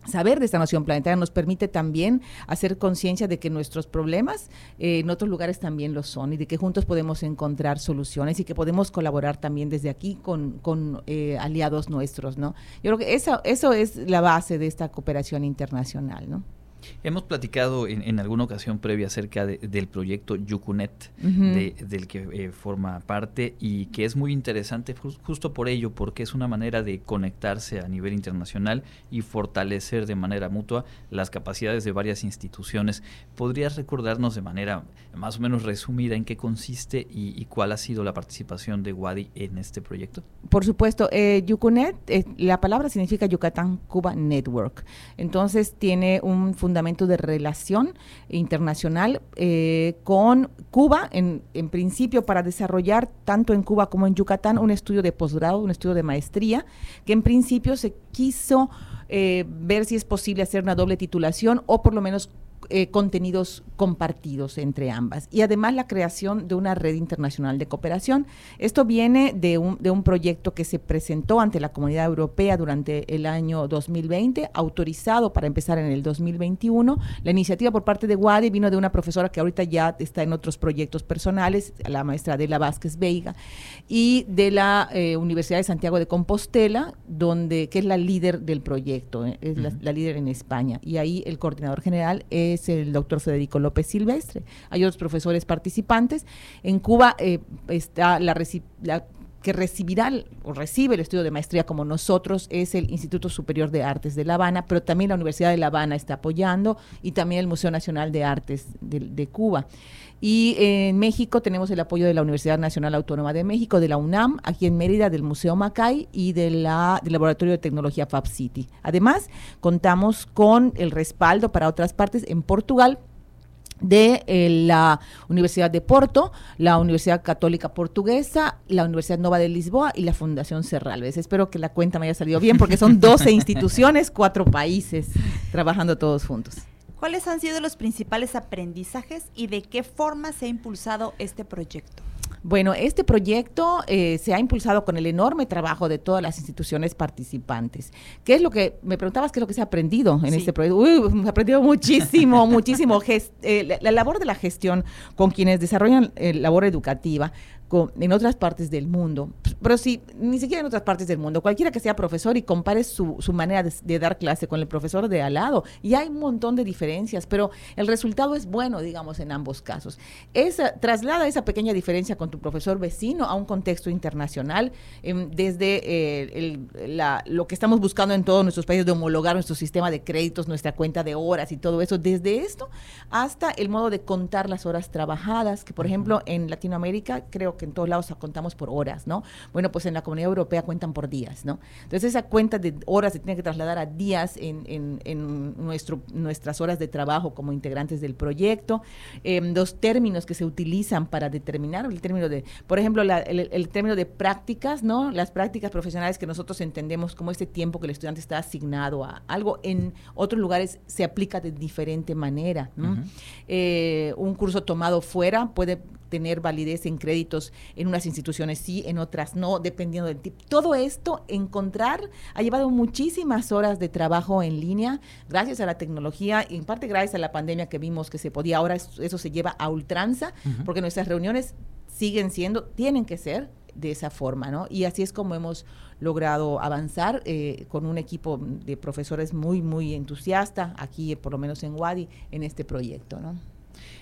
saber de esta noción planetaria nos permite también hacer conciencia de que nuestros problemas eh, en otros lugares también lo son y de que juntos podemos encontrar soluciones y que podemos colaborar también desde aquí con, eh, aliados nuestros, ¿no? Yo creo que eso, eso es la base de esta cooperación internacional, ¿no? Hemos platicado en, alguna ocasión previa acerca del proyecto Yucunet, del que eh, forma parte y que es muy interesante justo por ello, porque es una manera de conectarse a nivel internacional y fortalecer de manera mutua las capacidades de varias instituciones. ¿Podrías recordarnos de manera más o menos resumida en qué consiste y, cuál ha sido la participación de Wadi en este proyecto? Por supuesto, eh, Yucunet, eh, la palabra significa Yucatán Cuba Network. Entonces tiene un fundamento fundamento de relación internacional eh, con Cuba, en, en, principio para desarrollar tanto en Cuba como en Yucatán un estudio de posgrado, un estudio de maestría, que en principio se quiso eh, ver si es posible hacer una doble titulación o por lo menos eh, contenidos compartidos entre ambas. Y además la creación de una red internacional de cooperación. Esto viene de un, de un proyecto que se presentó ante la Comunidad Europea durante el año 2020, autorizado para empezar en el 2021. La iniciativa por parte de WADI vino de una profesora que ahorita ya está en otros proyectos personales, la maestra Adela Vázquez Veiga, y de la eh, Universidad de Santiago de Compostela, donde, que es la líder del proyecto, eh, es la, la líder en España. Y ahí el coordinador general es el doctor Federico López Silvestre. Hay otros profesores participantes. En Cuba eh, está la, que recibirá o recibe el estudio de maestría como nosotros es el Instituto Superior de Artes de La Habana, pero también la Universidad de La Habana está apoyando y también el Museo Nacional de Artes de, Cuba. Y en México tenemos el apoyo de la Universidad Nacional Autónoma de México, de la UNAM, aquí en Mérida, del Museo Macay y de la, del Laboratorio de Tecnología Fab City. Además, contamos con el respaldo para otras partes en Portugal, de eh, la Universidad de Porto, la Universidad Católica Portuguesa, la Universidad Nova de Lisboa y la Fundación Cerralves. Espero que la cuenta me haya salido bien porque son 12 instituciones, cuatro países trabajando todos juntos. ¿Cuáles han sido los principales aprendizajes y de qué forma se ha impulsado este proyecto? Bueno, este proyecto eh, se ha impulsado con el enorme trabajo de todas las instituciones participantes. ¿Qué es lo que, me preguntabas qué es lo que se ha aprendido en este proyecto? Uy, he aprendido muchísimo, muchísimo. Eh, la, labor de la gestión con quienes desarrollan eh, labor educativa en otras partes del mundo, pero sí, ni siquiera en otras partes del mundo, cualquiera que sea profesor y compare su, su manera de, dar clase con el profesor de al lado, y hay un montón de diferencias, pero el resultado es bueno, digamos, en ambos casos. Esa, traslada esa pequeña diferencia con tu profesor vecino a un contexto internacional, em, desde eh, la, lo que estamos buscando en todos nuestros países de homologar nuestro sistema de créditos, nuestra cuenta de horas y todo eso, desde esto hasta el modo de contar las horas trabajadas, que por ejemplo en Latinoamérica creo que en todos lados contamos por horas, ¿no? Bueno, pues en la comunidad europea cuentan por días, ¿no? Entonces esa cuenta de horas se tiene que trasladar a días en, en, nuestro, nuestras horas de trabajo como integrantes del proyecto. Em, los términos que se utilizan para determinar el término de, por ejemplo, el, término de prácticas, ¿no? Las prácticas profesionales que nosotros entendemos como este tiempo que el estudiante está asignado a algo, en otros lugares se aplica de diferente manera. Eh, un curso tomado fuera puede tener validez en créditos en unas instituciones sí, en otras no, dependiendo del tipo. Todo esto, encontrar, ha llevado muchísimas horas de trabajo en línea, gracias a la tecnología, y en parte gracias a la pandemia que vimos que se podía, ahora eso, se lleva a ultranza, porque nuestras reuniones siguen siendo, tienen que ser de esa forma, ¿no? Y así es como hemos logrado avanzar eh, con un equipo de profesores muy, muy entusiasta, aquí por lo menos en Wadi, en este proyecto, ¿no?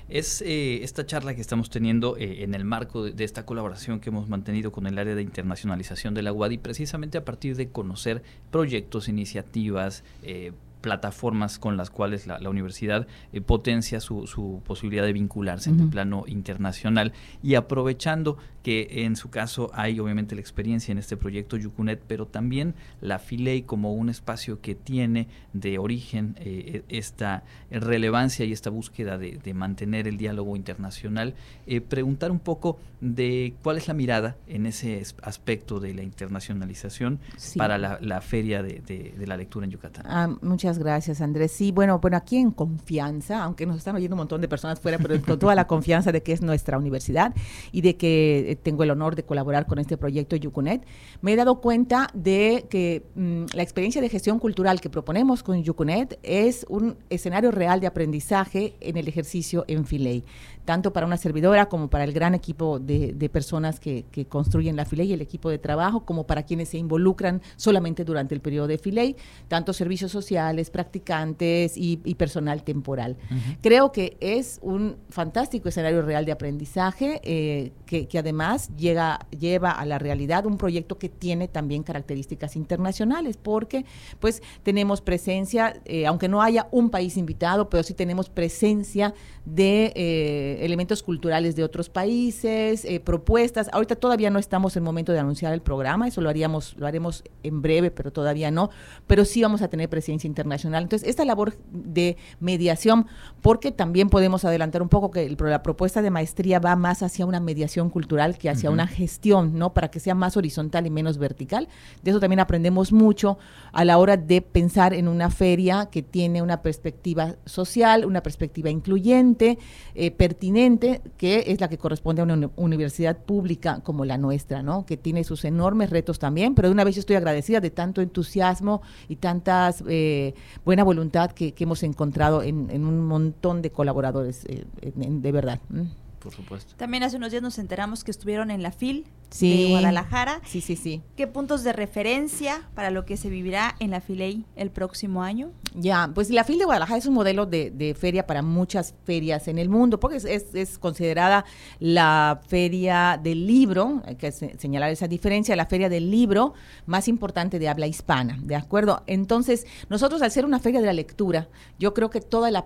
Es eh, esta charla que estamos teniendo eh, en el marco de, esta colaboración que hemos mantenido con el área de internacionalización de la UADI, precisamente a partir de conocer proyectos, iniciativas, eh, plataformas con las cuales la, universidad eh, potencia su, su, posibilidad de vincularse en el plano internacional. Y aprovechando que en su caso hay obviamente la experiencia en este proyecto Yucunet, pero también la Filey como un espacio que tiene de origen eh, e, esta relevancia y esta búsqueda de, mantener el diálogo internacional, eh, preguntar un poco de cuál es la mirada en ese aspecto de la internacionalización para la, feria de, la lectura en Yucatán. Ah, muchas gracias, Andrés. Sí, bueno, bueno, aquí en confianza, aunque nos están oyendo un montón de personas fuera, pero con toda la confianza de que es nuestra universidad y de que eh, tengo el honor de colaborar con este proyecto Yucunet, me he dado cuenta de que mm, la experiencia de gestión cultural que proponemos con Yucunet es un escenario real de aprendizaje en el ejercicio en Filey tanto para una servidora como para el gran equipo de, personas que, construyen la Filey y el equipo de trabajo, como para quienes se involucran solamente durante el periodo de Filey, tanto servicios sociales, practicantes y, personal temporal. Creo que es un fantástico escenario real de aprendizaje eh, que, además llega, lleva a la realidad un proyecto que tiene también características internacionales, porque pues tenemos presencia, eh, aunque no haya un país invitado, pero sí tenemos presencia de... Eh, elementos culturales de otros países, eh, propuestas. Ahorita todavía no estamos en momento de anunciar el programa, eso lo haríamos, lo haremos en breve, pero todavía no. Pero sí vamos a tener presencia internacional. Entonces, esta labor de mediación, porque también podemos adelantar un poco que la propuesta de maestría va más hacia una mediación cultural que hacia una gestión, ¿no? Para que sea más horizontal y menos vertical. De eso también aprendemos mucho a la hora de pensar en una feria que tiene una perspectiva social, una perspectiva incluyente, eh, que es la que corresponde a una universidad pública como la nuestra, ¿no? Que tiene sus enormes retos también, pero de una vez estoy agradecida de tanto entusiasmo y tanta eh, buena voluntad que, hemos encontrado en, un montón de colaboradores, eh, de verdad. Por supuesto. También hace unos días nos enteramos que estuvieron en la FIL Sí. de Guadalajara. Sí, sí, sí. ¿Qué puntos de referencia para lo que se vivirá en la FILEI el próximo año? Ya, pues la FIL de Guadalajara es un modelo de, de feria para muchas ferias en el mundo, porque es, es- es considerada la feria del libro, hay que se- señalar esa diferencia, la feria del libro más importante de habla hispana, ¿de acuerdo? Entonces, nosotros al ser una feria de la lectura, yo creo que toda la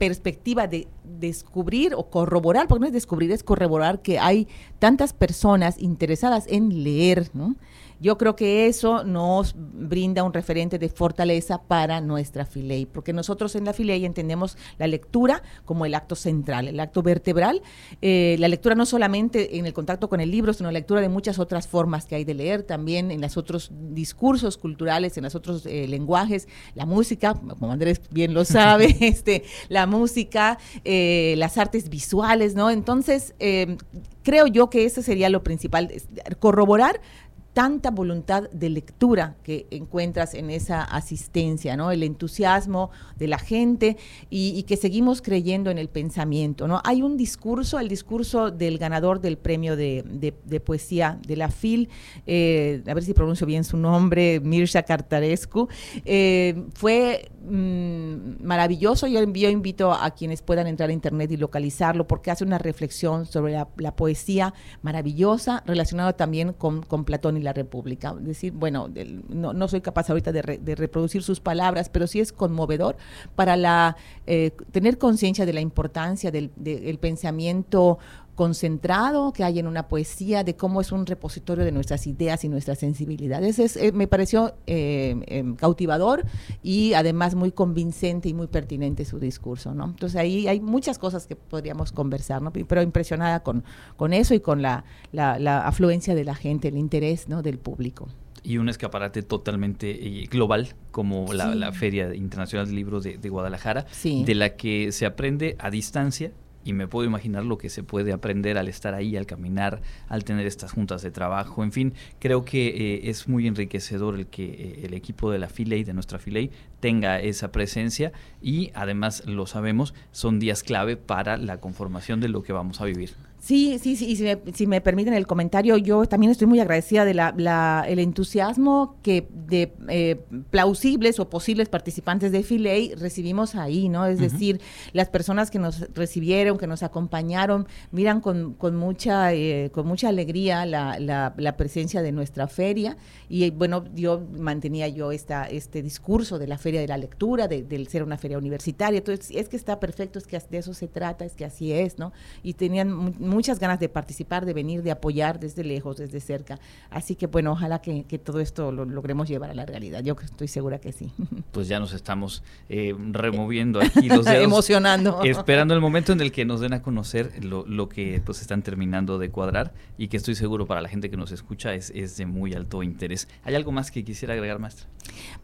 perspectiva de descubrir o corroborar, porque no es descubrir, es corroborar que hay tantas personas interesadas en leer, ¿no? Yo creo que eso nos brinda un referente de fortaleza para nuestra Filey, porque nosotros en la Filey entendemos la lectura como el acto central, el acto vertebral. Eh, la lectura no solamente en el contacto con el libro, sino la lectura de muchas otras formas que hay de leer, también en los otros discursos culturales, en los otros eh, lenguajes, la música, como Andrés bien lo sabe, este, la música, eh, las artes visuales, ¿no? Entonces, creo yo que eso sería lo principal, corroborar tanta voluntad de lectura que encuentras en esa asistencia, ¿no? El entusiasmo de la gente y, que seguimos creyendo en el pensamiento, ¿no? Hay un discurso, el discurso del ganador del premio de, de- poesía de la FIL, eh, a ver si pronuncio bien su nombre, Mirsha Cartarescu, eh, fue mm, maravilloso. Yo, yo invito a quienes puedan entrar a internet y localizarlo porque hace una reflexión sobre la, la poesía maravillosa relacionada también con, con Platón la República. Decir, bueno, no, no soy capaz ahorita de, re- de reproducir sus palabras, pero sí es conmovedor para la eh, tener conciencia de la importancia del pensamiento concentrado que hay en una poesía, de cómo es un repositorio de nuestras ideas y nuestras sensibilidades. Es, eh, me pareció eh, em, cautivador y además muy convincente y muy pertinente su discurso, ¿no? Entonces ahí hay muchas cosas que podríamos conversar, ¿no? Pero impresionada con, con eso y con la, la, la afluencia de la gente, el interés, ¿no? Del público. y un escaparate totalmente eh, global como la, Sí. la Feria Internacional del Libro de, de Guadalajara, Sí. de la que se aprende a distancia y me puedo imaginar lo que se puede aprender al estar ahí, al caminar, al tener estas juntas de trabajo, en fin, creo que eh, es muy enriquecedor el que eh, el equipo de la Filey, de nuestra Filey, tenga esa presencia y además lo sabemos, son días clave para la conformación de lo que vamos a vivir. Sí, sí, sí, y si me, si me permiten el comentario, yo también estoy muy agradecida de la, la- el entusiasmo que de eh, plausibles o posibles participantes de Filey recibimos ahí, ¿no? Es decir, las personas que nos recibieron, que nos acompañaron, miran con, con mucha eh, con mucha alegría la, la- la presencia de nuestra feria y eh, bueno, yo mantenía yo esta este discurso de la feria de la lectura, de, del ser una feria universitaria, entonces es que está perfecto, es que de eso se trata, es que así es, ¿no? Y tenían muchas ganas de participar, de venir, de apoyar desde lejos, desde cerca. Así que bueno, ojalá que, que todo esto lo logremos llevar a la realidad. Yo estoy segura que sí. Pues ya nos estamos eh, removiendo aquí los dedos. Emocionando. Esperando el momento en el que nos den a conocer lo, lo que pues están terminando de cuadrar y que estoy seguro para la gente que nos escucha es, es de muy alto interés. ¿Hay algo más que quisiera agregar, maestra?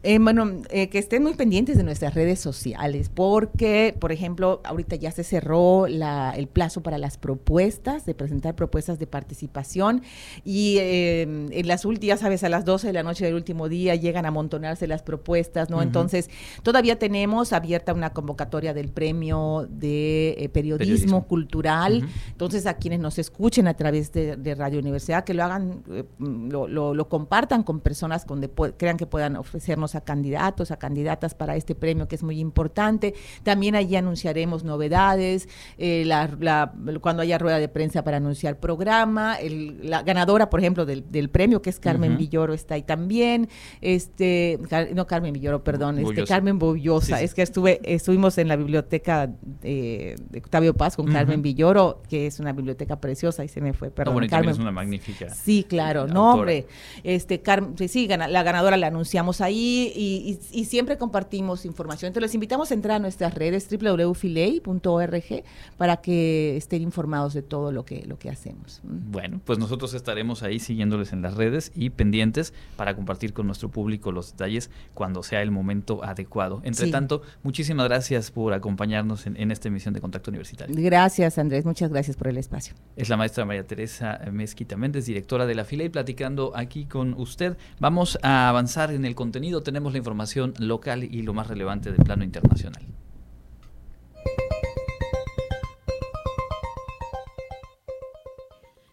Eh, bueno, eh, que estén muy pendientes de nuestras redes sociales, porque, por ejemplo, ahorita ya se cerró la- el plazo para las propuestas, de presentar propuestas de participación, y eh, en las últimas, sabes, a las 12 de la noche del último día llegan a amontonarse las propuestas, ¿no? Entonces, todavía tenemos abierta una convocatoria del premio de eh, periodismo, Periodismo. cultural, entonces, a quienes nos escuchen a través de, de Radio Universidad, que lo hagan, eh, lo, lo- lo compartan con personas donde crean que puedan ofrecernos a candidatos, a candidatas para este premio, que es muy importante. También allí anunciaremos novedades, eh, la- la- cuando haya rueda de prensa para anunciar programa, el- la ganadora, por ejemplo, del, del premio, que es Carmen. Villoro, está ahí también. Este, no Carmen Villoro, perdón, este, Bollosa. Carmen Bollosa. Sí, sí. Es que estuve, estuvimos en la biblioteca de, de Octavio Paz con. Carmen Villoro, que es una biblioteca preciosa, y se me fue, perdón. bueno, Carmen. es una magnífica Sí, claro, eh, no, autora. hombre. Este, Carmen, sí, la ganadora la anunciamos ahí y, y- y siempre compartimos información. Entonces, los invitamos a entrar a nuestras redes www.filey.org para que estén informados de todo lo que, lo que hacemos. Mm. Bueno, pues nosotros estaremos ahí siguiéndoles en las redes y pendientes para compartir con nuestro público los detalles cuando sea el momento adecuado. Entre Sí. tanto, muchísimas gracias por acompañarnos en, en esta emisión de Contacto Universitario. Gracias, Andrés. Muchas gracias por el espacio. Es la maestra María Teresa Mezquita Méndez, directora de la fila y platicando aquí con usted. Vamos a avanzar en el contenido tenemos la información local y lo más relevante del plano internacional.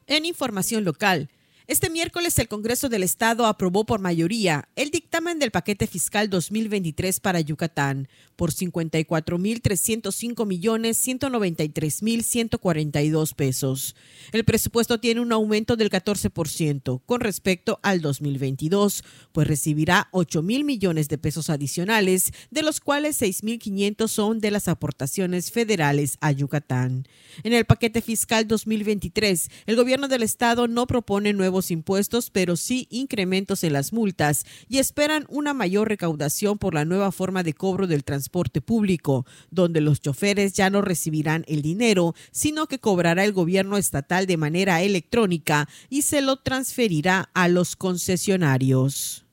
En información local, este miércoles el Congreso del Estado aprobó por mayoría el dictamen del paquete fiscal 2023 para Yucatán por 54.305 millones 193 mil 142 pesos. El presupuesto tiene un aumento del 14% con respecto al 2022, pues recibirá 8 mil millones de pesos adicionales, de los cuales 6.500 son de las aportaciones federales a Yucatán. En el paquete fiscal 2023, el gobierno del Estado no propone nuevos impuestos, pero sí incrementos en las multas y esperan una mayor recaudación por la nueva forma de cobro del transporte público, donde los choferes ya no recibirán el dinero, sino que cobrará el gobierno estatal de manera electrónica y se lo transferirá a los concesionarios.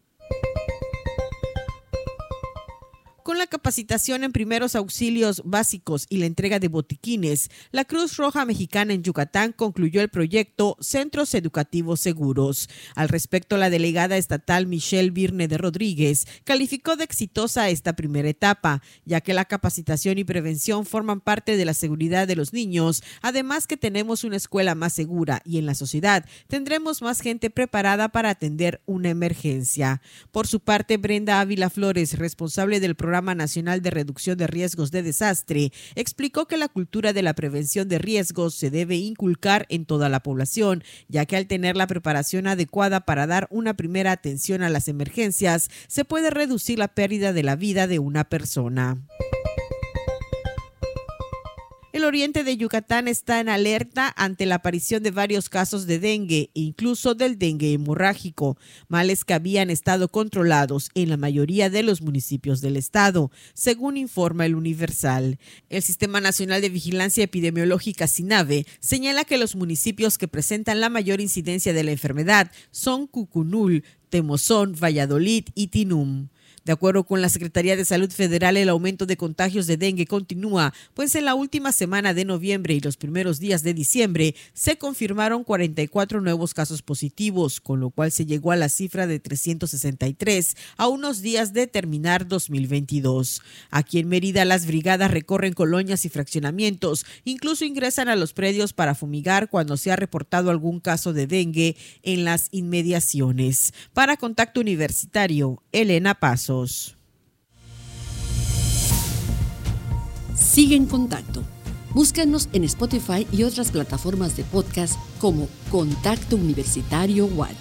Con la capacitación en primeros auxilios básicos y la entrega de botiquines, la Cruz Roja Mexicana en Yucatán concluyó el proyecto Centros Educativos Seguros. Al respecto, la delegada estatal Michelle Virne de Rodríguez calificó de exitosa esta primera etapa, ya que la capacitación y prevención forman parte de la seguridad de los niños, además que tenemos una escuela más segura y en la sociedad tendremos más gente preparada para atender una emergencia. Por su parte, Brenda Ávila Flores, responsable del programa Programa Nacional de Reducción de Riesgos de Desastre, explicó que la cultura de la prevención de riesgos se debe inculcar en toda la población, ya que al tener la preparación adecuada para dar una primera atención a las emergencias, se puede reducir la pérdida de la vida de una persona. El oriente de Yucatán está en alerta ante la aparición de varios casos de dengue, incluso del dengue hemorrágico, males que habían estado controlados en la mayoría de los municipios del estado, según informa el Universal. El Sistema Nacional de Vigilancia Epidemiológica SINAVE señala que los municipios que presentan la mayor incidencia de la enfermedad son Cucunul, Temozón, Valladolid y Tinum. De acuerdo con la Secretaría de Salud Federal, el aumento de contagios de dengue continúa, pues en la última semana de noviembre y los primeros días de diciembre se confirmaron 44 nuevos casos positivos, con lo cual se llegó a la cifra de 363 a unos días de terminar 2022. Aquí en Mérida, las brigadas recorren colonias y fraccionamientos, incluso ingresan a los predios para fumigar cuando se ha reportado algún caso de dengue en las inmediaciones. Para Contacto Universitario, Elena Paso. Sigue en contacto. Búscanos en Spotify y otras plataformas de podcast como Contacto Universitario Wadi.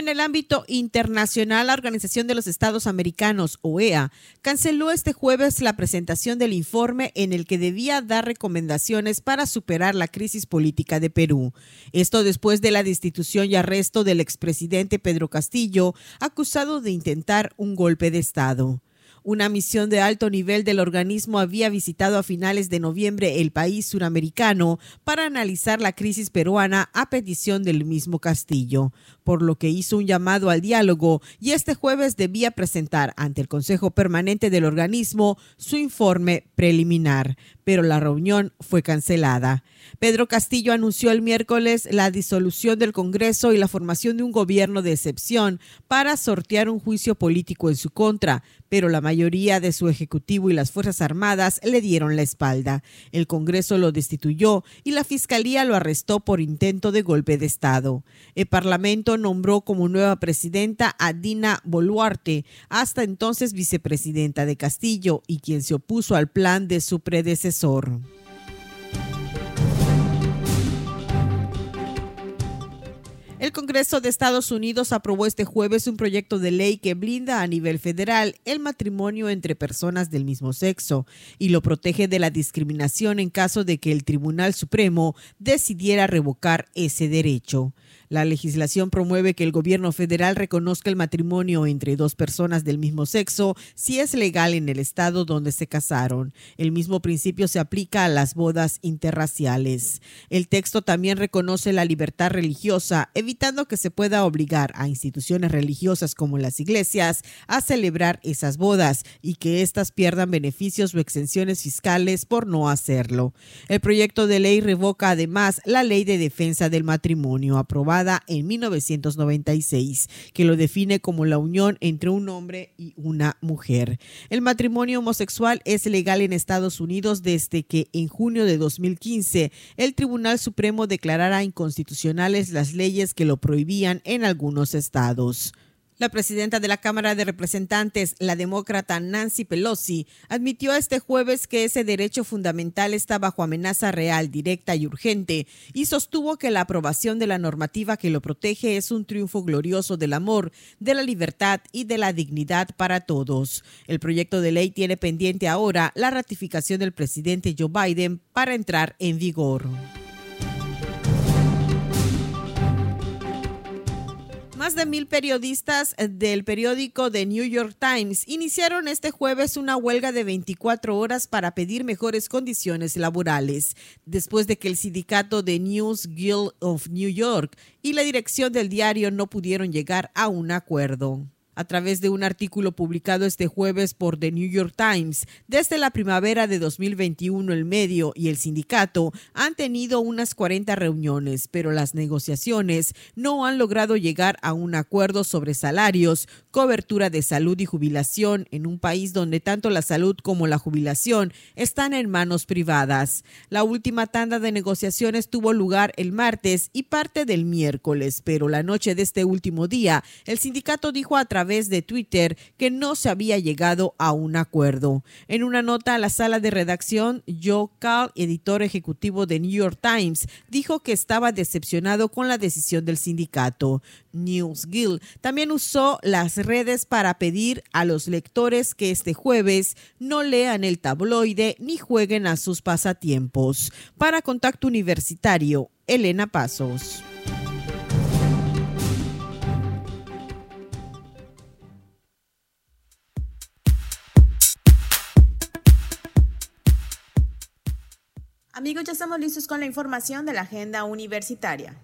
En el ámbito internacional, la Organización de los Estados Americanos, OEA, canceló este jueves la presentación del informe en el que debía dar recomendaciones para superar la crisis política de Perú. Esto después de la destitución y arresto del expresidente Pedro Castillo, acusado de intentar un golpe de Estado. Una misión de alto nivel del organismo había visitado a finales de noviembre el país suramericano para analizar la crisis peruana a petición del mismo Castillo, por lo que hizo un llamado al diálogo y este jueves debía presentar ante el Consejo Permanente del organismo su informe preliminar, pero la reunión fue cancelada. Pedro Castillo anunció el miércoles la disolución del Congreso y la formación de un gobierno de excepción para sortear un juicio político en su contra, pero la mayoría de su ejecutivo y las Fuerzas Armadas le dieron la espalda. El Congreso lo destituyó y la Fiscalía lo arrestó por intento de golpe de Estado. El Parlamento nombró como nueva presidenta a Dina Boluarte, hasta entonces vicepresidenta de Castillo y quien se opuso al plan de su predecesor. El Congreso de Estados Unidos aprobó este jueves un proyecto de ley que blinda a nivel federal el matrimonio entre personas del mismo sexo y lo protege de la discriminación en caso de que el Tribunal Supremo decidiera revocar ese derecho. La legislación promueve que el gobierno federal reconozca el matrimonio entre dos personas del mismo sexo si es legal en el estado donde se casaron. El mismo principio se aplica a las bodas interraciales. El texto también reconoce la libertad religiosa, evitando que se pueda obligar a instituciones religiosas como las iglesias a celebrar esas bodas y que éstas pierdan beneficios o exenciones fiscales por no hacerlo. El proyecto de ley revoca además la ley de defensa del matrimonio aprobada en 1996, que lo define como la unión entre un hombre y una mujer. El matrimonio homosexual es legal en Estados Unidos desde que en junio de 2015 el Tribunal Supremo declarara inconstitucionales las leyes que lo prohibían en algunos estados. La presidenta de la Cámara de Representantes, la demócrata Nancy Pelosi, admitió este jueves que ese derecho fundamental está bajo amenaza real, directa y urgente, y sostuvo que la aprobación de la normativa que lo protege es un triunfo glorioso del amor, de la libertad y de la dignidad para todos. El proyecto de ley tiene pendiente ahora la ratificación del presidente Joe Biden para entrar en vigor. Más de mil periodistas del periódico The New York Times iniciaron este jueves una huelga de 24 horas para pedir mejores condiciones laborales, después de que el sindicato The News Guild of New York y la dirección del diario no pudieron llegar a un acuerdo a través de un artículo publicado este jueves por The New York Times. Desde la primavera de 2021, el medio y el sindicato han tenido unas 40 reuniones, pero las negociaciones no han logrado llegar a un acuerdo sobre salarios, cobertura de salud y jubilación en un país donde tanto la salud como la jubilación están en manos privadas. La última tanda de negociaciones tuvo lugar el martes y parte del miércoles, pero la noche de este último día, el sindicato dijo a través de Twitter que no se había llegado a un acuerdo. En una nota a la sala de redacción, Joe Carl, editor ejecutivo de New York Times, dijo que estaba decepcionado con la decisión del sindicato. News Guild también usó las redes para pedir a los lectores que este jueves no lean el tabloide ni jueguen a sus pasatiempos. Para Contacto Universitario, Elena Pasos. Amigos, ya estamos listos con la información de la agenda universitaria.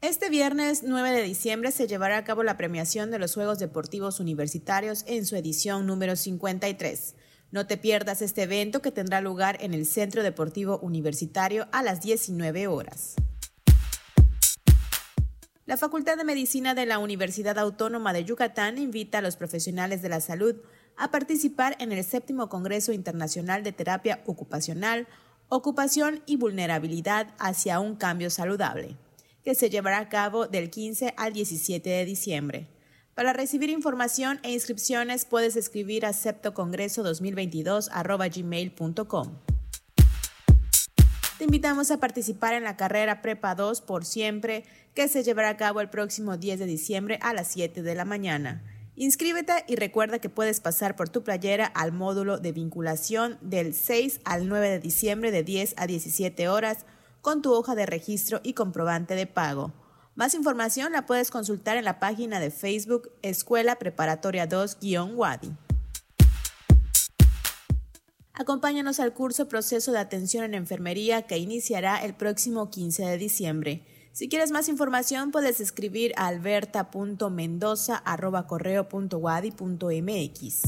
Este viernes 9 de diciembre se llevará a cabo la premiación de los Juegos Deportivos Universitarios en su edición número 53. No te pierdas este evento que tendrá lugar en el Centro Deportivo Universitario a las 19 horas. La Facultad de Medicina de la Universidad Autónoma de Yucatán invita a los profesionales de la salud a participar en el séptimo Congreso Internacional de Terapia Ocupacional Ocupación y vulnerabilidad hacia un cambio saludable, que se llevará a cabo del 15 al 17 de diciembre. Para recibir información e inscripciones puedes escribir a septocongreso2022 Te invitamos a participar en la carrera Prepa 2 por siempre, que se llevará a cabo el próximo 10 de diciembre a las 7 de la mañana. Inscríbete y recuerda que puedes pasar por tu playera al módulo de vinculación del 6 al 9 de diciembre de 10 a 17 horas con tu hoja de registro y comprobante de pago. Más información la puedes consultar en la página de Facebook Escuela Preparatoria 2-Wadi. Acompáñanos al curso Proceso de Atención en Enfermería que iniciará el próximo 15 de diciembre. Si quieres más información, puedes escribir a alberta.mendoza.correo.wadi.mx.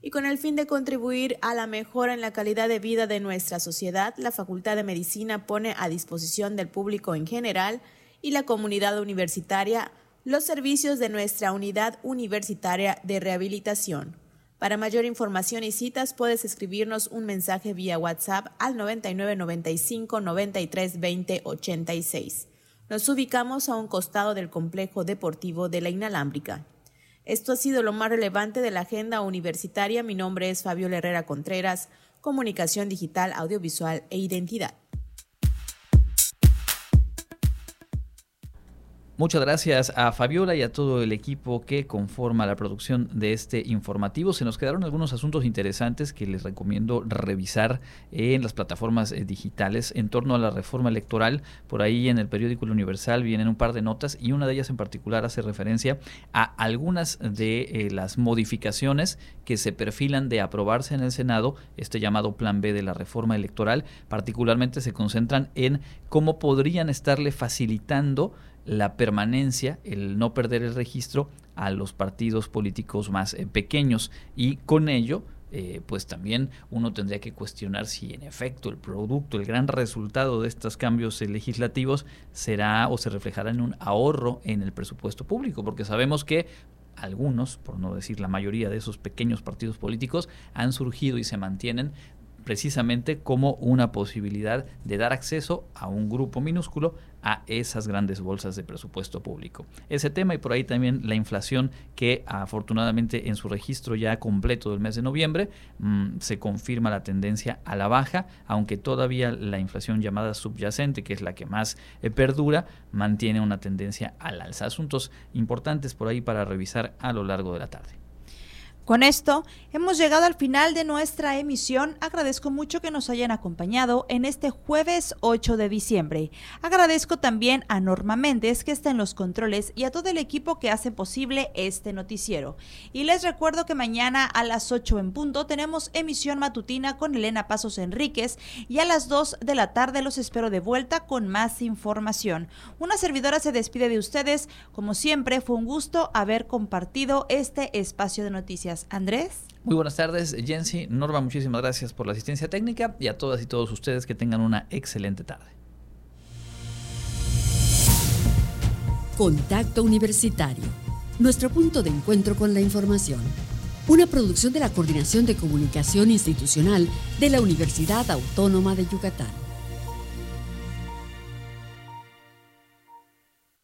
Y con el fin de contribuir a la mejora en la calidad de vida de nuestra sociedad, la Facultad de Medicina pone a disposición del público en general y la comunidad universitaria los servicios de nuestra unidad universitaria de rehabilitación para mayor información y citas puedes escribirnos un mensaje vía WhatsApp al 9995 93 20 86. Nos ubicamos a un costado del complejo deportivo de la Inalámbrica. Esto ha sido lo más relevante de la agenda universitaria. Mi nombre es Fabio Herrera Contreras, Comunicación Digital, Audiovisual e Identidad. Muchas gracias a Fabiola y a todo el equipo que conforma la producción de este informativo. Se nos quedaron algunos asuntos interesantes que les recomiendo revisar en las plataformas eh, digitales en torno a la reforma electoral. Por ahí en el periódico El Universal vienen un par de notas y una de ellas en particular hace referencia a algunas de eh, las modificaciones que se perfilan de aprobarse en el Senado, este llamado Plan B de la reforma electoral. Particularmente se concentran en cómo podrían estarle facilitando la permanencia, el no perder el registro a los partidos políticos más eh, pequeños. Y con ello eh, pues también uno tendría que cuestionar si en efecto el producto, el gran resultado de estos cambios legislativos será o se reflejará en un ahorro en el presupuesto público, porque sabemos que algunos, por no decir la mayoría de esos pequeños partidos políticos, han surgido y se mantienen precisamente como una posibilidad de dar acceso a un grupo minúsculo a esas grandes bolsas de presupuesto público. Ese tema y por ahí también la inflación que afortunadamente en su registro ya completo del mes de noviembre mm, se confirma la tendencia a la baja, aunque todavía la inflación llamada subyacente, que es la que más eh, perdura, mantiene una tendencia al alza. Asuntos importantes por ahí para revisar a lo largo de la tarde. Con esto, hemos llegado al final de nuestra emisión. Agradezco mucho que nos hayan acompañado en este jueves 8 de diciembre. Agradezco también a Norma Méndez, que está en los controles, y a todo el equipo que hace posible este noticiero. Y les recuerdo que mañana a las 8 en punto tenemos emisión matutina con Elena Pasos Enríquez y a las 2 de la tarde los espero de vuelta con más información. Una servidora se despide de ustedes. Como siempre, fue un gusto haber compartido este espacio de noticias. Andrés. Muy buenas tardes, Jensi. Norma, muchísimas gracias por la asistencia técnica y a todas y todos ustedes que tengan una excelente tarde. Contacto Universitario, nuestro punto de encuentro con la información. Una producción de la Coordinación de Comunicación Institucional de la Universidad Autónoma de Yucatán.